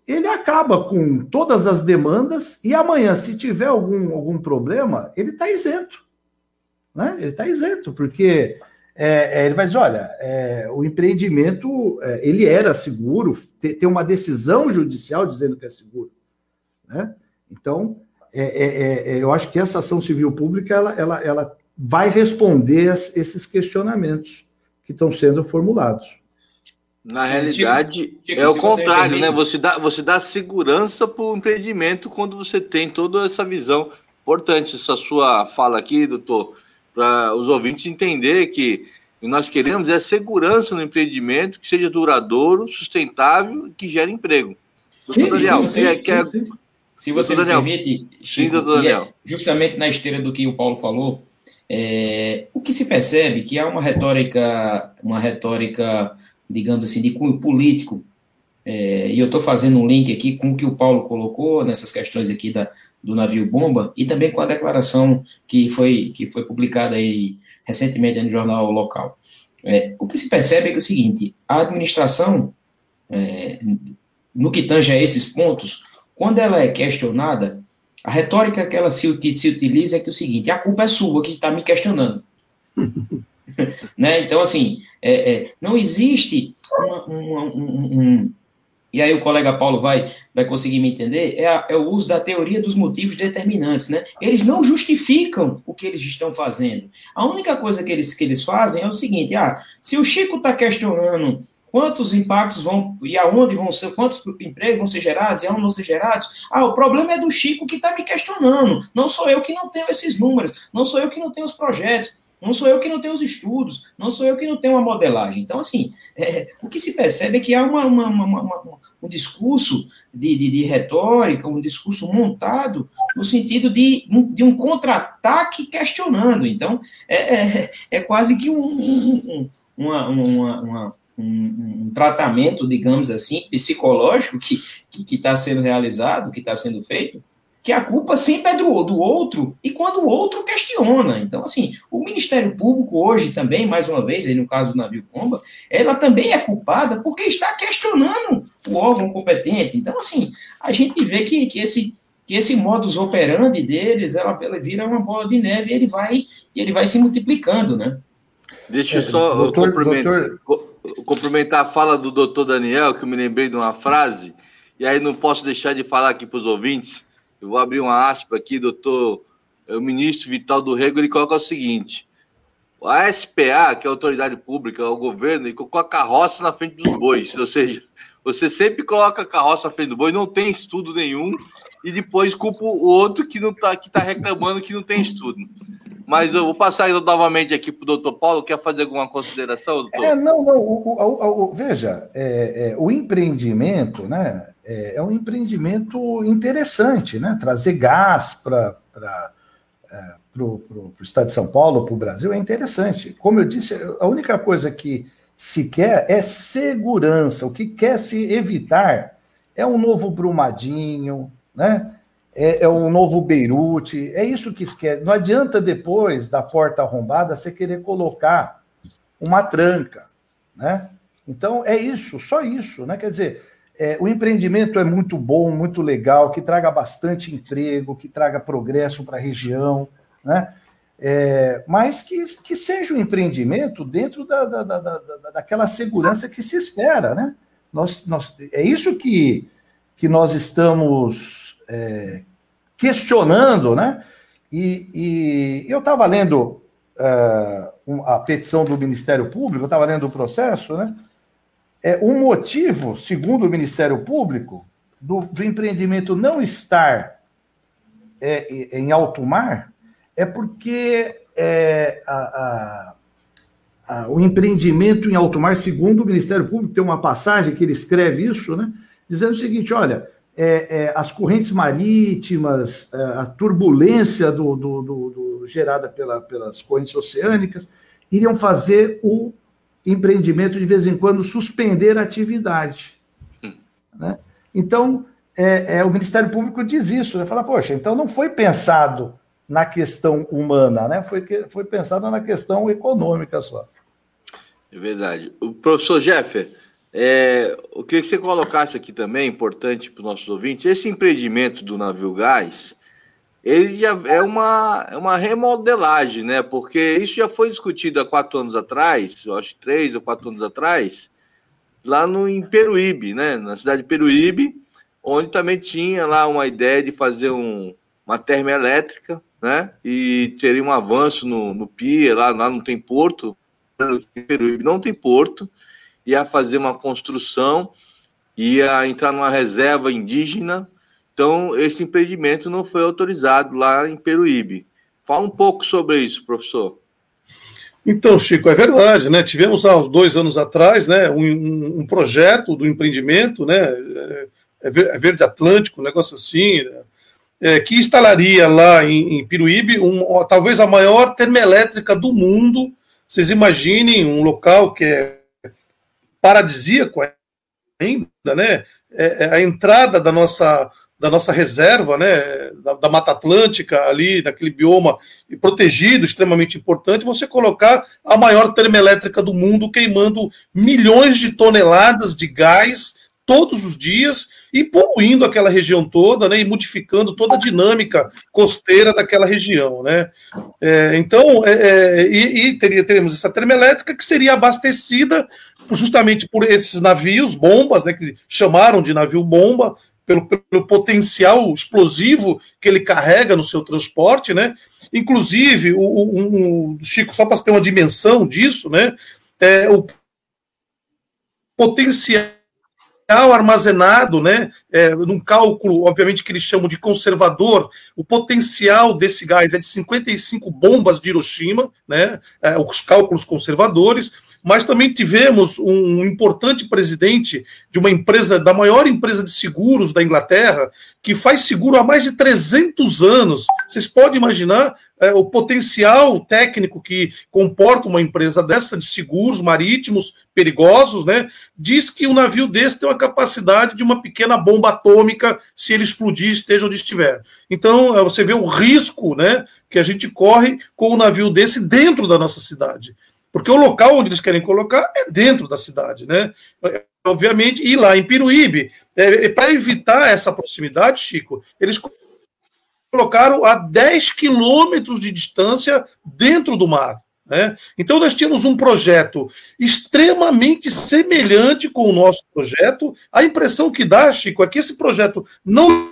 ele acaba com todas as demandas e amanhã, se tiver algum, algum problema, ele está isento. Né? Ele está isento, porque é, é, ele vai dizer, olha, é, o empreendimento, é, ele era seguro, tem, tem, uma decisão judicial dizendo que é seguro. Né? Então, é, é, eu acho que essa ação civil pública, ela, ela, ela vai responder a esses questionamentos que estão sendo formulados. Na realidade, é o contrário, né? Você dá, você dá segurança para o empreendimento quando você tem toda essa visão. Importante essa sua fala aqui, doutor, para os ouvintes entender que nós queremos é segurança no empreendimento que seja duradouro, sustentável e que gere emprego. Doutor sim, Daniel, sim, sim, quer... Se você me Daniel. permite, Chico, sim, doutor Daniel. É justamente na esteira do que o Paulo falou, é, o que se percebe que há uma retórica, uma retórica, digamos assim, de cunho político, é, e eu estou fazendo um link aqui com o que o Paulo colocou nessas questões aqui da, do navio bomba e também com a declaração que foi, que foi publicada aí recentemente no jornal local. É, o que se percebe é, que é o seguinte: a administração, é, no que tange a esses pontos, quando ela é questionada, a retórica que ela se, que se utiliza é que é o seguinte: a culpa é sua que está me questionando. né? Então, assim, é, não existe uma, uma, um, um, e aí o colega Paulo vai, vai conseguir me entender, é, a, é, o uso da teoria dos motivos determinantes, né? Eles não justificam o que eles estão fazendo. A única coisa que eles, que eles fazem é o seguinte, ah, se o Chico está questionando quantos impactos vão e aonde vão ser, quantos empregos vão ser gerados e aonde vão ser gerados, ah, o problema é do Chico que está me questionando, não sou eu que não tenho esses números, não sou eu que não tenho os projetos, não sou eu que não tenho os estudos, não sou eu que não tenho uma modelagem. Então, assim, é, o que se percebe é que há uma, uma, uma, um discurso de, de, de, retórica, um discurso montado no sentido de, de um contra-ataque questionando. Então, é, é, é quase que um, um, uma, uma, um, um, tratamento, digamos assim, psicológico que está sendo realizado, que está sendo feito, que a culpa sempre é do, do outro, e quando o outro questiona. Então, assim, o Ministério Público hoje também, mais uma vez, aí no caso do navio Pomba, ela também é culpada porque está questionando o órgão competente. Então, assim, a gente vê que, que esse que esse modus operandi deles, ela, ela vira uma bola de neve e ele vai, e ele vai se multiplicando, né? Deixa eu é, só doutor, cumprimentar, doutor... cumprimentar a fala do doutor Daniel, que eu me lembrei de uma frase, e aí não posso deixar de falar aqui para os ouvintes, eu vou abrir uma aspa aqui, doutor, o ministro Vital do Rego, ele coloca o seguinte: a SPA, que é a autoridade pública, o governo, ele colocou a carroça na frente dos bois, ou seja, você sempre coloca a carroça na frente do boi, não tem estudo nenhum, e depois culpa o outro que não tá, que tá reclamando que não tem estudo. Mas eu vou passar novamente aqui para o doutor Paulo. Quer fazer alguma consideração, doutor? É, não, não. O, o, o, veja, é, é, o empreendimento, né? É, é um empreendimento interessante, né? Trazer gás para é, o estado de São Paulo, para o Brasil, é interessante. Como eu disse, a única coisa que se quer é segurança. O que quer se evitar é um novo Brumadinho, né? É, é um novo Beirute, é isso que se quer. Não adianta depois da porta arrombada você querer colocar uma tranca, né? Então é isso, só isso, né? Quer dizer, é, o empreendimento é muito bom, muito legal, que traga bastante emprego, que traga progresso para a região, né? É, mas que, que seja um empreendimento dentro da, da, da, da, daquela segurança que se espera, né? Nós, nós, é isso que, que nós estamos é, questionando, né? E, e eu estava lendo uh, a petição do Ministério Público, eu estava lendo o processo, né? É, um motivo, segundo o Ministério Público, do, empreendimento não estar é, em alto mar é porque é, a, a, a, o empreendimento em alto mar, segundo o Ministério Público, tem uma passagem que ele escreve isso, né, dizendo o seguinte: olha, é, é, as correntes marítimas, é, a turbulência do, do, do, do gerada pela, pelas correntes oceânicas, iriam fazer o empreendimento, de vez em quando, suspender a atividade. Hum. Né? Então, é, é, o Ministério Público diz isso, né? fala, poxa, então não foi pensado na questão humana, né? foi, foi pensado na questão econômica só. É verdade. O professor Jeffer, é, eu queria que você colocasse aqui também, importante para os nossos ouvintes, esse empreendimento do navio gás, ele já é uma, é uma remodelagem, né? Porque isso já foi discutido há quatro anos atrás, eu acho três ou quatro anos atrás, lá no em Peruíbe, né? Na cidade de Peruíbe, onde também tinha lá uma ideia de fazer um, uma termoelétrica, né? E teria um avanço no, no PIA, lá, lá não tem porto, Peruíbe não tem porto, ia fazer uma construção, ia entrar numa reserva indígena então, esse empreendimento não foi autorizado lá em Peruíbe. Fala um pouco sobre isso, professor. Então, Chico, é verdade, né? Tivemos há uns dois anos atrás, né, um, um projeto do empreendimento, né, é, é, é Verde Atlântico, um negócio assim, né, é, que instalaria lá em, em Piruíbe um, talvez a maior termoelétrica do mundo. Vocês imaginem um local que é paradisíaco ainda, né? É, é a entrada da nossa da nossa reserva, né, da, da, Mata Atlântica, ali, naquele bioma protegido, extremamente importante, você colocar a maior termoelétrica do mundo queimando milhões de toneladas de gás todos os dias e poluindo aquela região toda, né, e modificando toda a dinâmica costeira daquela região, né. É, então, é, é, e, e teria, teremos essa termoelétrica que seria abastecida justamente por esses navios bombas, né, que chamaram de navio bomba, pelo, pelo potencial explosivo que ele carrega no seu transporte, né. Inclusive, o, o, o Chico, só para ter uma dimensão disso, né, é, o potencial armazenado, né, é, num cálculo, obviamente, que eles chamam de conservador, o potencial desse gás é de 55 bombas de Hiroshima, né, é, os cálculos conservadores, mas também tivemos um importante presidente de uma empresa, da maior empresa de seguros da Inglaterra, que faz seguro há mais de 300 anos. Vocês podem imaginar é, o potencial técnico que comporta uma empresa dessa de seguros marítimos perigosos, né? Diz que um navio desse tem uma capacidade de uma pequena bomba atômica se ele explodir, esteja onde estiver. Então, é, você vê o risco, né, que a gente corre com um navio desse dentro da nossa cidade. Porque o local onde eles querem colocar é dentro da cidade, né? Obviamente, e lá em Piruíbe, é, é para evitar essa proximidade, Chico, eles colocaram a 10 quilômetros de distância dentro do mar. Né? Então, nós tínhamos um projeto extremamente semelhante com o nosso projeto. A impressão que dá, Chico, é que esse projeto não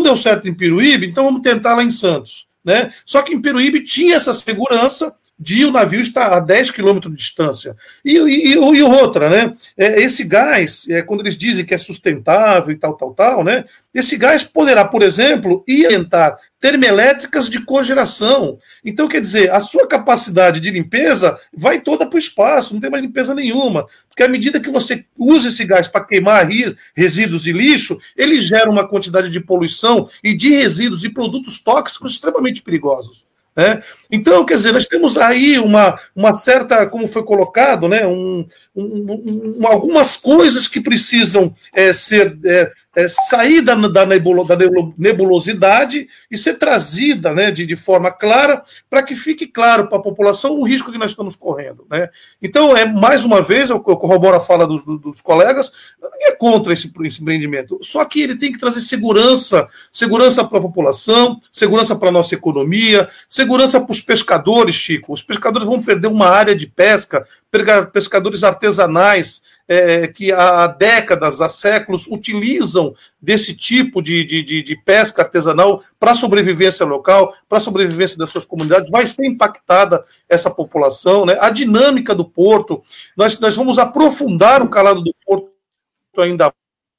deu certo em Piruíbe, então vamos tentar lá em Santos. Né? Só que em Piruíbe tinha essa segurança de o navio estar a 10 quilômetros de distância. E, e, e, outra, né? É, esse gás, é, quando eles dizem que é sustentável e tal, tal, tal, né? Esse gás poderá, por exemplo, orientar termoelétricas de cogeração. Então, quer dizer, a sua capacidade de limpeza vai toda para o espaço, não tem mais limpeza nenhuma. Porque à medida que você usa esse gás para queimar resíduos e lixo, ele gera uma quantidade de poluição e de resíduos e produtos tóxicos extremamente perigosos. Né? Então, quer dizer, nós temos aí uma, uma certa, como foi colocado, né, um, um, um, algumas coisas que precisam é, ser é, é, sair da, da, nebulo, da, nebulosidade e ser trazida né, de, de forma clara para que fique claro para a população o risco que nós estamos correndo. Né? Então, é mais uma vez, eu, corroboro a fala dos, dos colegas, ninguém é contra esse, esse empreendimento, só que ele tem que trazer segurança, segurança para a população, segurança para a nossa economia, segurança para os pescadores, Chico. Os pescadores vão perder uma área de pesca, pescadores artesanais, é, que há décadas, há séculos, utilizam desse tipo de, de, de, de pesca artesanal para a sobrevivência local, para a sobrevivência das suas comunidades, vai ser impactada essa população, né? a dinâmica do porto. Nós, nós vamos aprofundar o calado do porto ainda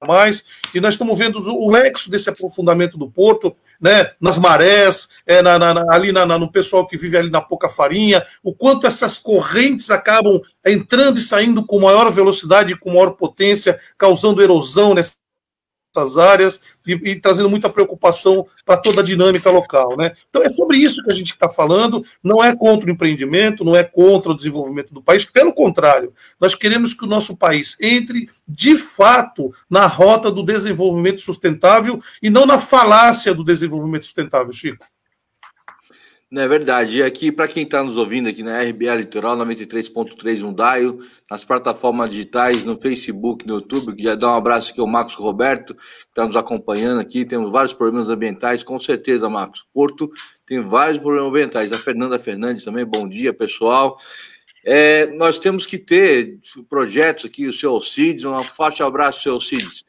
mais, e nós estamos vendo o lexo desse aprofundamento do porto, né, nas marés, é, na, na, ali na, no pessoal que vive ali na pouca farinha, o quanto essas correntes acabam entrando e saindo com maior velocidade, com maior potência, causando erosão nessa essas áreas e, e, trazendo muita preocupação para toda a dinâmica local. Né? Então é sobre isso que a gente está falando, não é contra o empreendimento, não é contra o desenvolvimento do país, pelo contrário, nós queremos que o nosso país entre de fato na rota do desenvolvimento sustentável e não na falácia do desenvolvimento sustentável, Chico. Não é verdade. E aqui, para quem está nos ouvindo aqui na RBA Litoral 93.3 no Daio, nas plataformas digitais, no Facebook, no YouTube, já dá um abraço aqui ao Marcos Roberto, que está nos acompanhando aqui. Temos vários problemas ambientais, com certeza, Marcos. Porto tem vários problemas ambientais. A Fernanda Fernandes também, bom dia, pessoal. É, nós temos que ter projetos aqui, o seu Alcides, um forte abraço, seu Alcides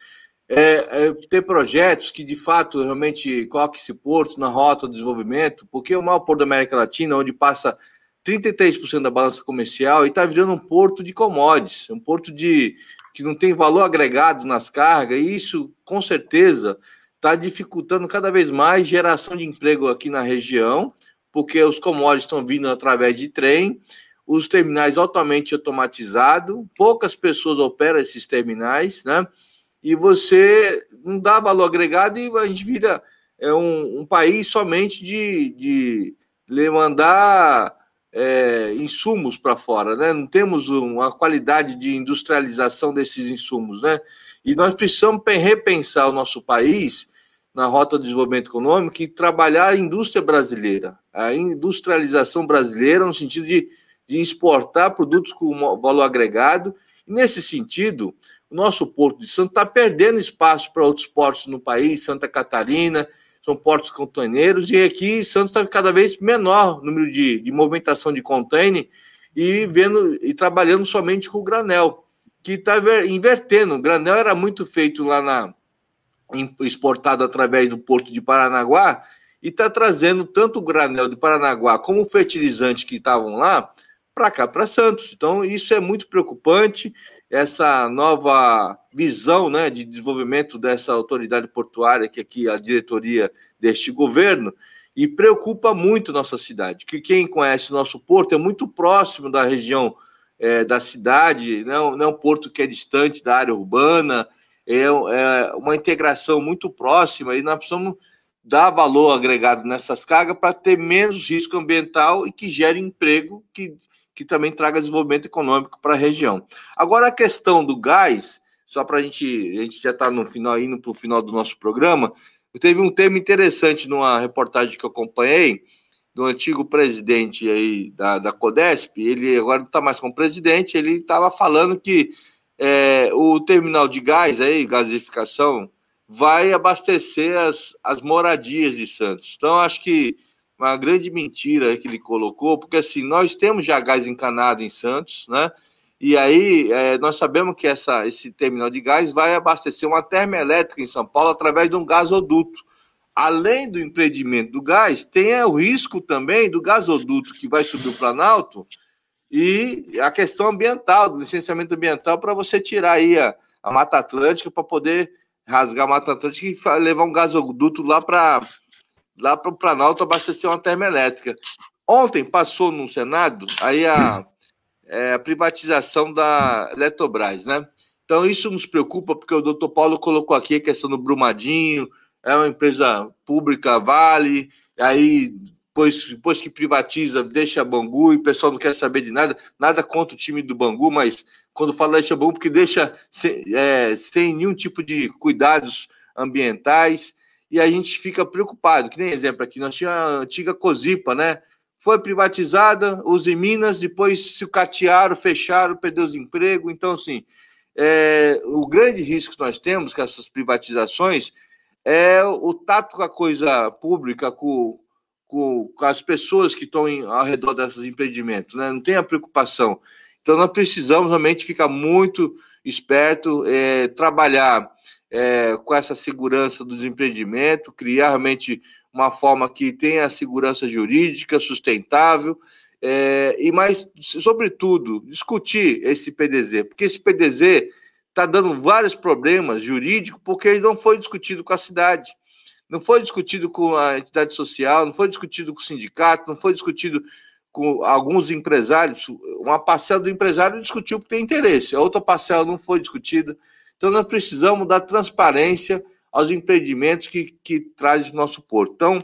é, é, ter projetos que de fato realmente coloquem esse porto na rota do desenvolvimento, porque o maior porto da América Latina, onde passa 33% da balança comercial, e está virando um porto de commodities, um porto de que não tem valor agregado nas cargas, e isso com certeza está dificultando cada vez mais geração de emprego aqui na região, porque os commodities estão vindo através de trem, os terminais altamente automatizados, poucas pessoas operam esses terminais, né? E você não dá valor agregado e a gente vira é, um, um país somente de, de mandar é, insumos para fora, né? Não temos uma qualidade de industrialização desses insumos, né? E nós precisamos repensar o nosso país na rota de desenvolvimento econômico e trabalhar a indústria brasileira, a industrialização brasileira no sentido de, de exportar produtos com valor agregado. E nesse sentido, o nosso Porto de Santos está perdendo espaço para outros portos no país, Santa Catarina, são portos containeiros, e aqui Santos está cada vez menor o número de, de movimentação de container e vendo e trabalhando somente com o granel, que está invertendo. O granel era muito feito lá na exportado através do porto de Paranaguá e está trazendo tanto o granel de Paranaguá como o fertilizante que estavam lá para cá, para Santos. Então, isso é muito preocupante essa nova visão né, de desenvolvimento dessa autoridade portuária, que aqui é a diretoria deste governo, e preocupa muito nossa cidade. Que quem conhece nosso porto é muito próximo da região é, da cidade, não, não é um porto que é distante da área urbana, é, é uma integração muito próxima e nós precisamos dar valor agregado nessas cargas para ter menos risco ambiental e que gere emprego, que que também traga desenvolvimento econômico para a região. Agora, a questão do gás, só para a gente, a gente já está no final, indo para o final do nosso programa, teve um tema interessante numa reportagem que eu acompanhei, do antigo presidente aí da, da Codesp, ele agora não está mais como presidente, ele estava falando que é, o terminal de gás aí, gasificação, vai abastecer as, as moradias de Santos. Então, acho que uma grande mentira que ele colocou, porque assim, nós temos já gás encanado em Santos, né? E aí é, nós sabemos que essa, esse terminal de gás vai abastecer uma termoelétrica em São Paulo através de um gasoduto. Além do empreendimento do gás, tem o risco também do gasoduto que vai subir o Planalto e a questão ambiental, do licenciamento ambiental, para você tirar aí a, a Mata Atlântica para poder rasgar a Mata Atlântica e levar um gasoduto lá para lá para o Planalto abastecer uma termoelétrica. Ontem passou no Senado aí a, é, a privatização da Eletrobras, né? Então isso nos preocupa porque o doutor Paulo colocou aqui a questão do Brumadinho, é uma empresa pública, vale, aí depois, depois que privatiza, deixa Bangu e o pessoal não quer saber de nada, nada contra o time do Bangu, mas quando fala deixa Bangu, porque deixa sem, é, sem nenhum tipo de cuidados ambientais, e a gente fica preocupado. Que nem exemplo aqui, nós tínhamos a antiga Cosipa, né? Foi privatizada, os em Minas, depois se catearam, fecharam, perdeu os empregos. Então, assim, é, o grande risco que nós temos com essas privatizações é o tato com a coisa pública, com, com, com as pessoas que estão em, ao redor desses empreendimentos, né? Não tem a preocupação. Então, nós precisamos realmente ficar muito esperto, é, trabalhar é, com essa segurança do desempreendimento, criar realmente uma forma que tenha segurança jurídica sustentável, é, e mais, sobretudo, discutir esse PDZ, porque esse PDZ está dando vários problemas jurídicos, porque ele não foi discutido com a cidade, não foi discutido com a entidade social, não foi discutido com o sindicato, não foi discutido com alguns empresários. Uma parcela do empresário discutiu porque tem interesse, a outra parcela não foi discutida. Então, nós precisamos dar transparência aos empreendimentos que, que traz o nosso porto. Então,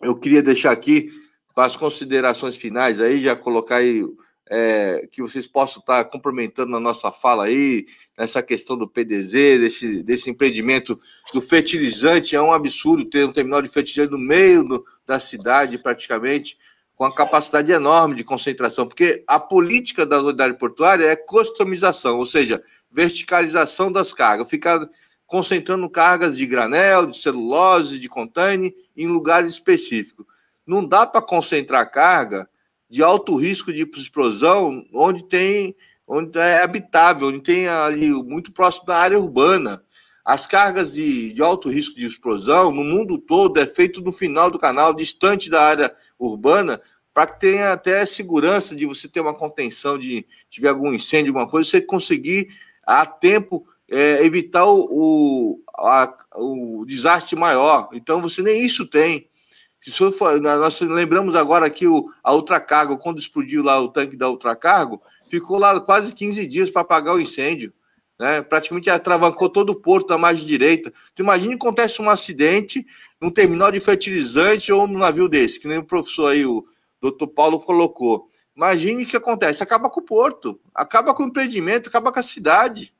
eu queria deixar aqui para as considerações finais aí, já colocar aí é, que vocês possam estar complementando na nossa fala aí, nessa questão do PDZ, desse, desse empreendimento do fertilizante. É um absurdo ter um terminal de fertilizante no meio do, da cidade, praticamente, com a capacidade enorme de concentração, porque a política da unidade portuária é customização, ou seja, verticalização das cargas, ficar concentrando cargas de granel, de celulose, de container em lugares específicos. Não dá para concentrar carga de alto risco de explosão onde tem onde é habitável, onde tem ali muito próximo da área urbana. As cargas de, de alto risco de explosão no mundo todo é feito no final do canal, distante da área urbana, para que tenha até segurança de você ter uma contenção de tiver algum incêndio, alguma coisa, você conseguir a tempo é, evitar o, o, a, o desastre maior. Então você nem isso tem. Nós lembramos agora que o, a Ultracargo, quando explodiu lá o tanque da Ultracargo, ficou lá quase 15 dias para apagar o incêndio. Né? Praticamente atravancou todo o porto da margem direita. Tu imagina que acontece um acidente num terminal de fertilizante ou num navio desse, que nem o professor aí, o doutor Paulo, colocou. Imagine o que acontece. Acaba com o porto, acaba com o empreendimento, acaba com a cidade.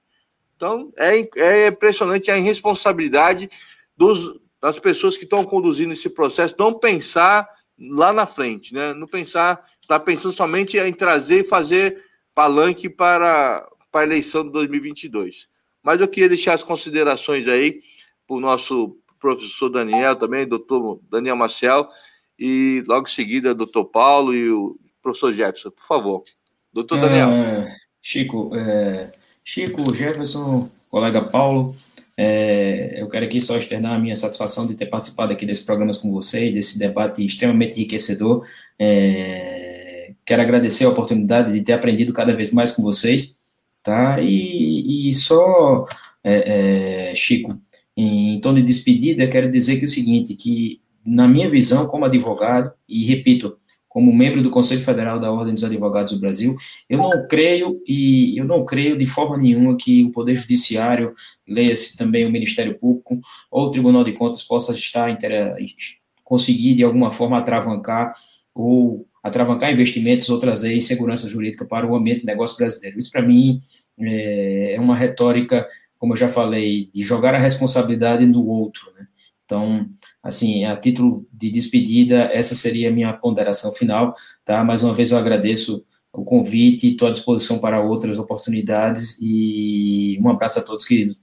Então, é, é impressionante a irresponsabilidade dos, das pessoas que estão conduzindo esse processo, não pensar lá na frente, né? Não pensar, está pensando somente em trazer e fazer palanque para, para a eleição de 2022. Mas eu queria deixar as considerações aí para o nosso professor Daniel também, doutor Daniel Marcel, e logo em seguida, doutor Paulo e o professor Jefferson, por favor. Doutor Daniel. É, Chico, é, Chico, Jefferson, colega Paulo, é, eu quero aqui só externar a minha satisfação de ter participado aqui desses programas com vocês, desse debate extremamente enriquecedor. É, quero agradecer a oportunidade de ter aprendido cada vez mais com vocês, tá? E, e só, é, é Chico, em tom de despedida, quero dizer que o seguinte, que na minha visão como advogado, e repito, como membro do Conselho Federal da Ordem dos Advogados do Brasil, eu não creio e eu não creio de forma nenhuma que o Poder Judiciário, leia-se também o Ministério Público ou o Tribunal de Contas possa estar conseguir de alguma forma atravancar ou atravancar investimentos ou trazer insegurança jurídica para o ambiente de negócio brasileiro. Isso para mim é, é uma retórica, como eu já falei, de jogar a responsabilidade no outro, né? Então, assim, a título de despedida, essa seria a minha ponderação final, tá? Mais uma vez eu agradeço o convite, estou à disposição para outras oportunidades e um abraço a todos que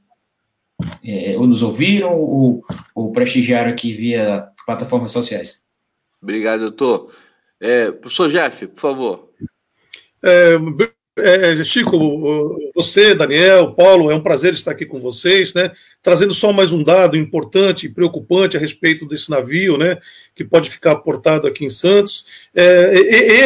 é, ou nos ouviram ou, ou prestigiaram aqui via plataformas sociais. Obrigado, doutor. É, professor Jeff, por favor. É, é, Chico, você, Daniel, Paulo, é um prazer estar aqui com vocês, né? Trazendo só mais um dado importante e preocupante a respeito desse navio, né? Que pode ficar portado aqui em Santos. É,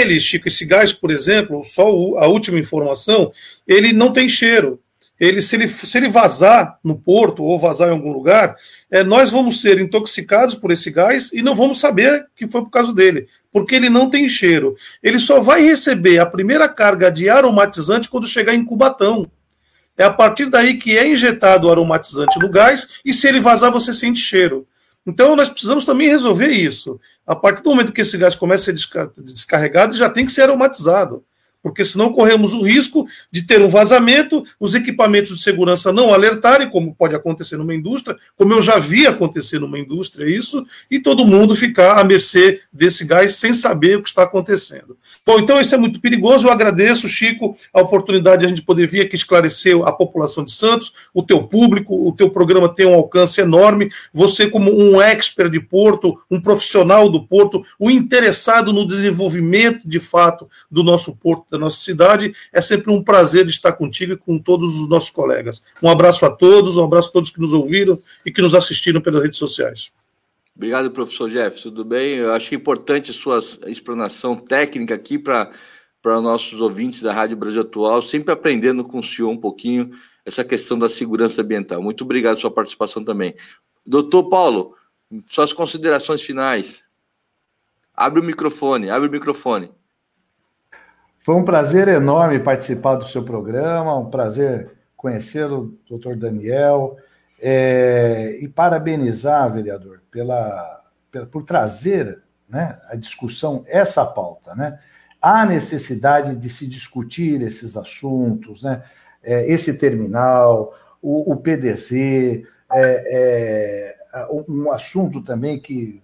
ele, Chico, esse gás, por exemplo, só a última informação, ele não tem cheiro ele se, ele, se ele vazar no porto ou vazar em algum lugar, é, nós vamos ser intoxicados por esse gás e não vamos saber que foi por causa dele, porque ele não tem cheiro. Ele só vai receber a primeira carga de aromatizante quando chegar em Cubatão. É a partir daí que é injetado o aromatizante no gás e se ele vazar você sente cheiro. Então nós precisamos também resolver isso. A partir do momento que esse gás começa a ser descarregado, já tem que ser aromatizado porque senão corremos o risco de ter um vazamento, os equipamentos de segurança não alertarem, como pode acontecer numa indústria, como eu já vi acontecer numa indústria isso, e todo mundo ficar à mercê desse gás sem saber o que está acontecendo. Bom, então isso é muito perigoso. Eu agradeço, Chico, a oportunidade de a gente poder vir aqui esclarecer a população de Santos, o teu público, o teu programa tem um alcance enorme. Você, como um expert de Porto, um profissional do Porto, o interessado no desenvolvimento de fato do nosso Porto da nossa cidade. É sempre um prazer estar contigo e com todos os nossos colegas. Um abraço a todos, um abraço a todos que nos ouviram e que nos assistiram pelas redes sociais. Obrigado, professor Jeff. Tudo bem? Eu acho importante a sua explanação técnica aqui para para nossos ouvintes da Rádio Brasil Atual, sempre aprendendo com o senhor um pouquinho essa questão da segurança ambiental. Muito obrigado pela sua participação também. Doutor Paulo, suas considerações finais. Abre o microfone, abre o microfone. Foi um prazer enorme participar do seu programa, um prazer conhecer o doutor Daniel é, e parabenizar, vereador, pela, pela, por trazer né, a discussão, essa pauta. Né? Há necessidade de se discutir esses assuntos, né? É, esse terminal, o, o PDC, é, é, um assunto também que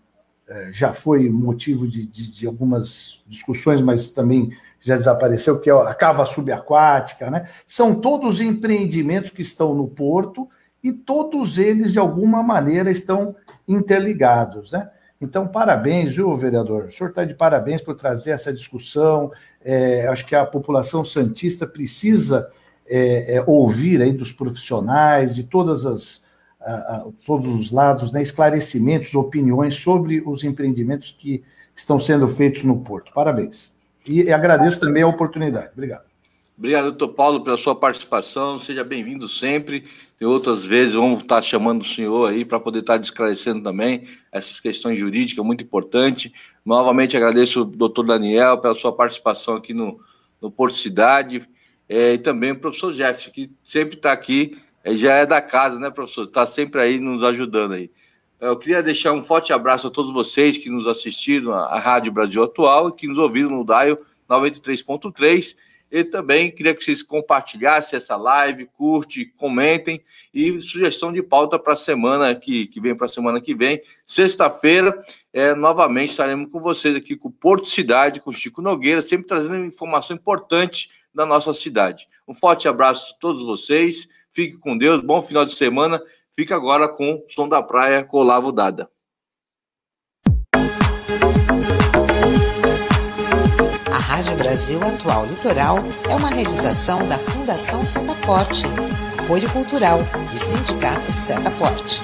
já foi motivo de, de, de algumas discussões, mas também já desapareceu, que é a cava subaquática, né? São todos empreendimentos que estão no porto e todos eles, de alguma maneira, estão interligados, né? Então, parabéns, viu, vereador? O senhor está de parabéns por trazer essa discussão. É, acho que a população santista precisa é, é, ouvir aí dos profissionais, de todas as, a, a, todos os lados, né, esclarecimentos, opiniões sobre os empreendimentos que estão sendo feitos no Porto. Parabéns. E agradeço também a oportunidade. Obrigado. Obrigado, doutor Paulo, pela sua participação. Seja bem-vindo sempre. Tem outras vezes, vamos estar chamando o senhor aí para poder estar esclarecendo também essas questões jurídicas, muito importante. Novamente agradeço o doutor Daniel pela sua participação aqui no, no Porto Cidade. É, e também o professor Jeff, que sempre está aqui, já é da casa, né, professor? Está sempre aí nos ajudando aí. Eu queria deixar um forte abraço a todos vocês que nos assistiram à Rádio Brasil Atual e que nos ouviram no DAIO 93.3 e também queria que vocês compartilhassem essa live, curte, comentem e sugestão de pauta para a semana que, que vem, para a semana que vem. Sexta-feira, é, novamente estaremos com vocês aqui com o Porto Cidade, com o Chico Nogueira, sempre trazendo informação importante da nossa cidade. Um forte abraço a todos vocês, fique com Deus, bom final de semana. Fica agora com o Som da Praia com Dada. Rádio Brasil Atual Litoral é uma realização da Fundação Setaporte, apoio cultural do Sindicato Setaporte.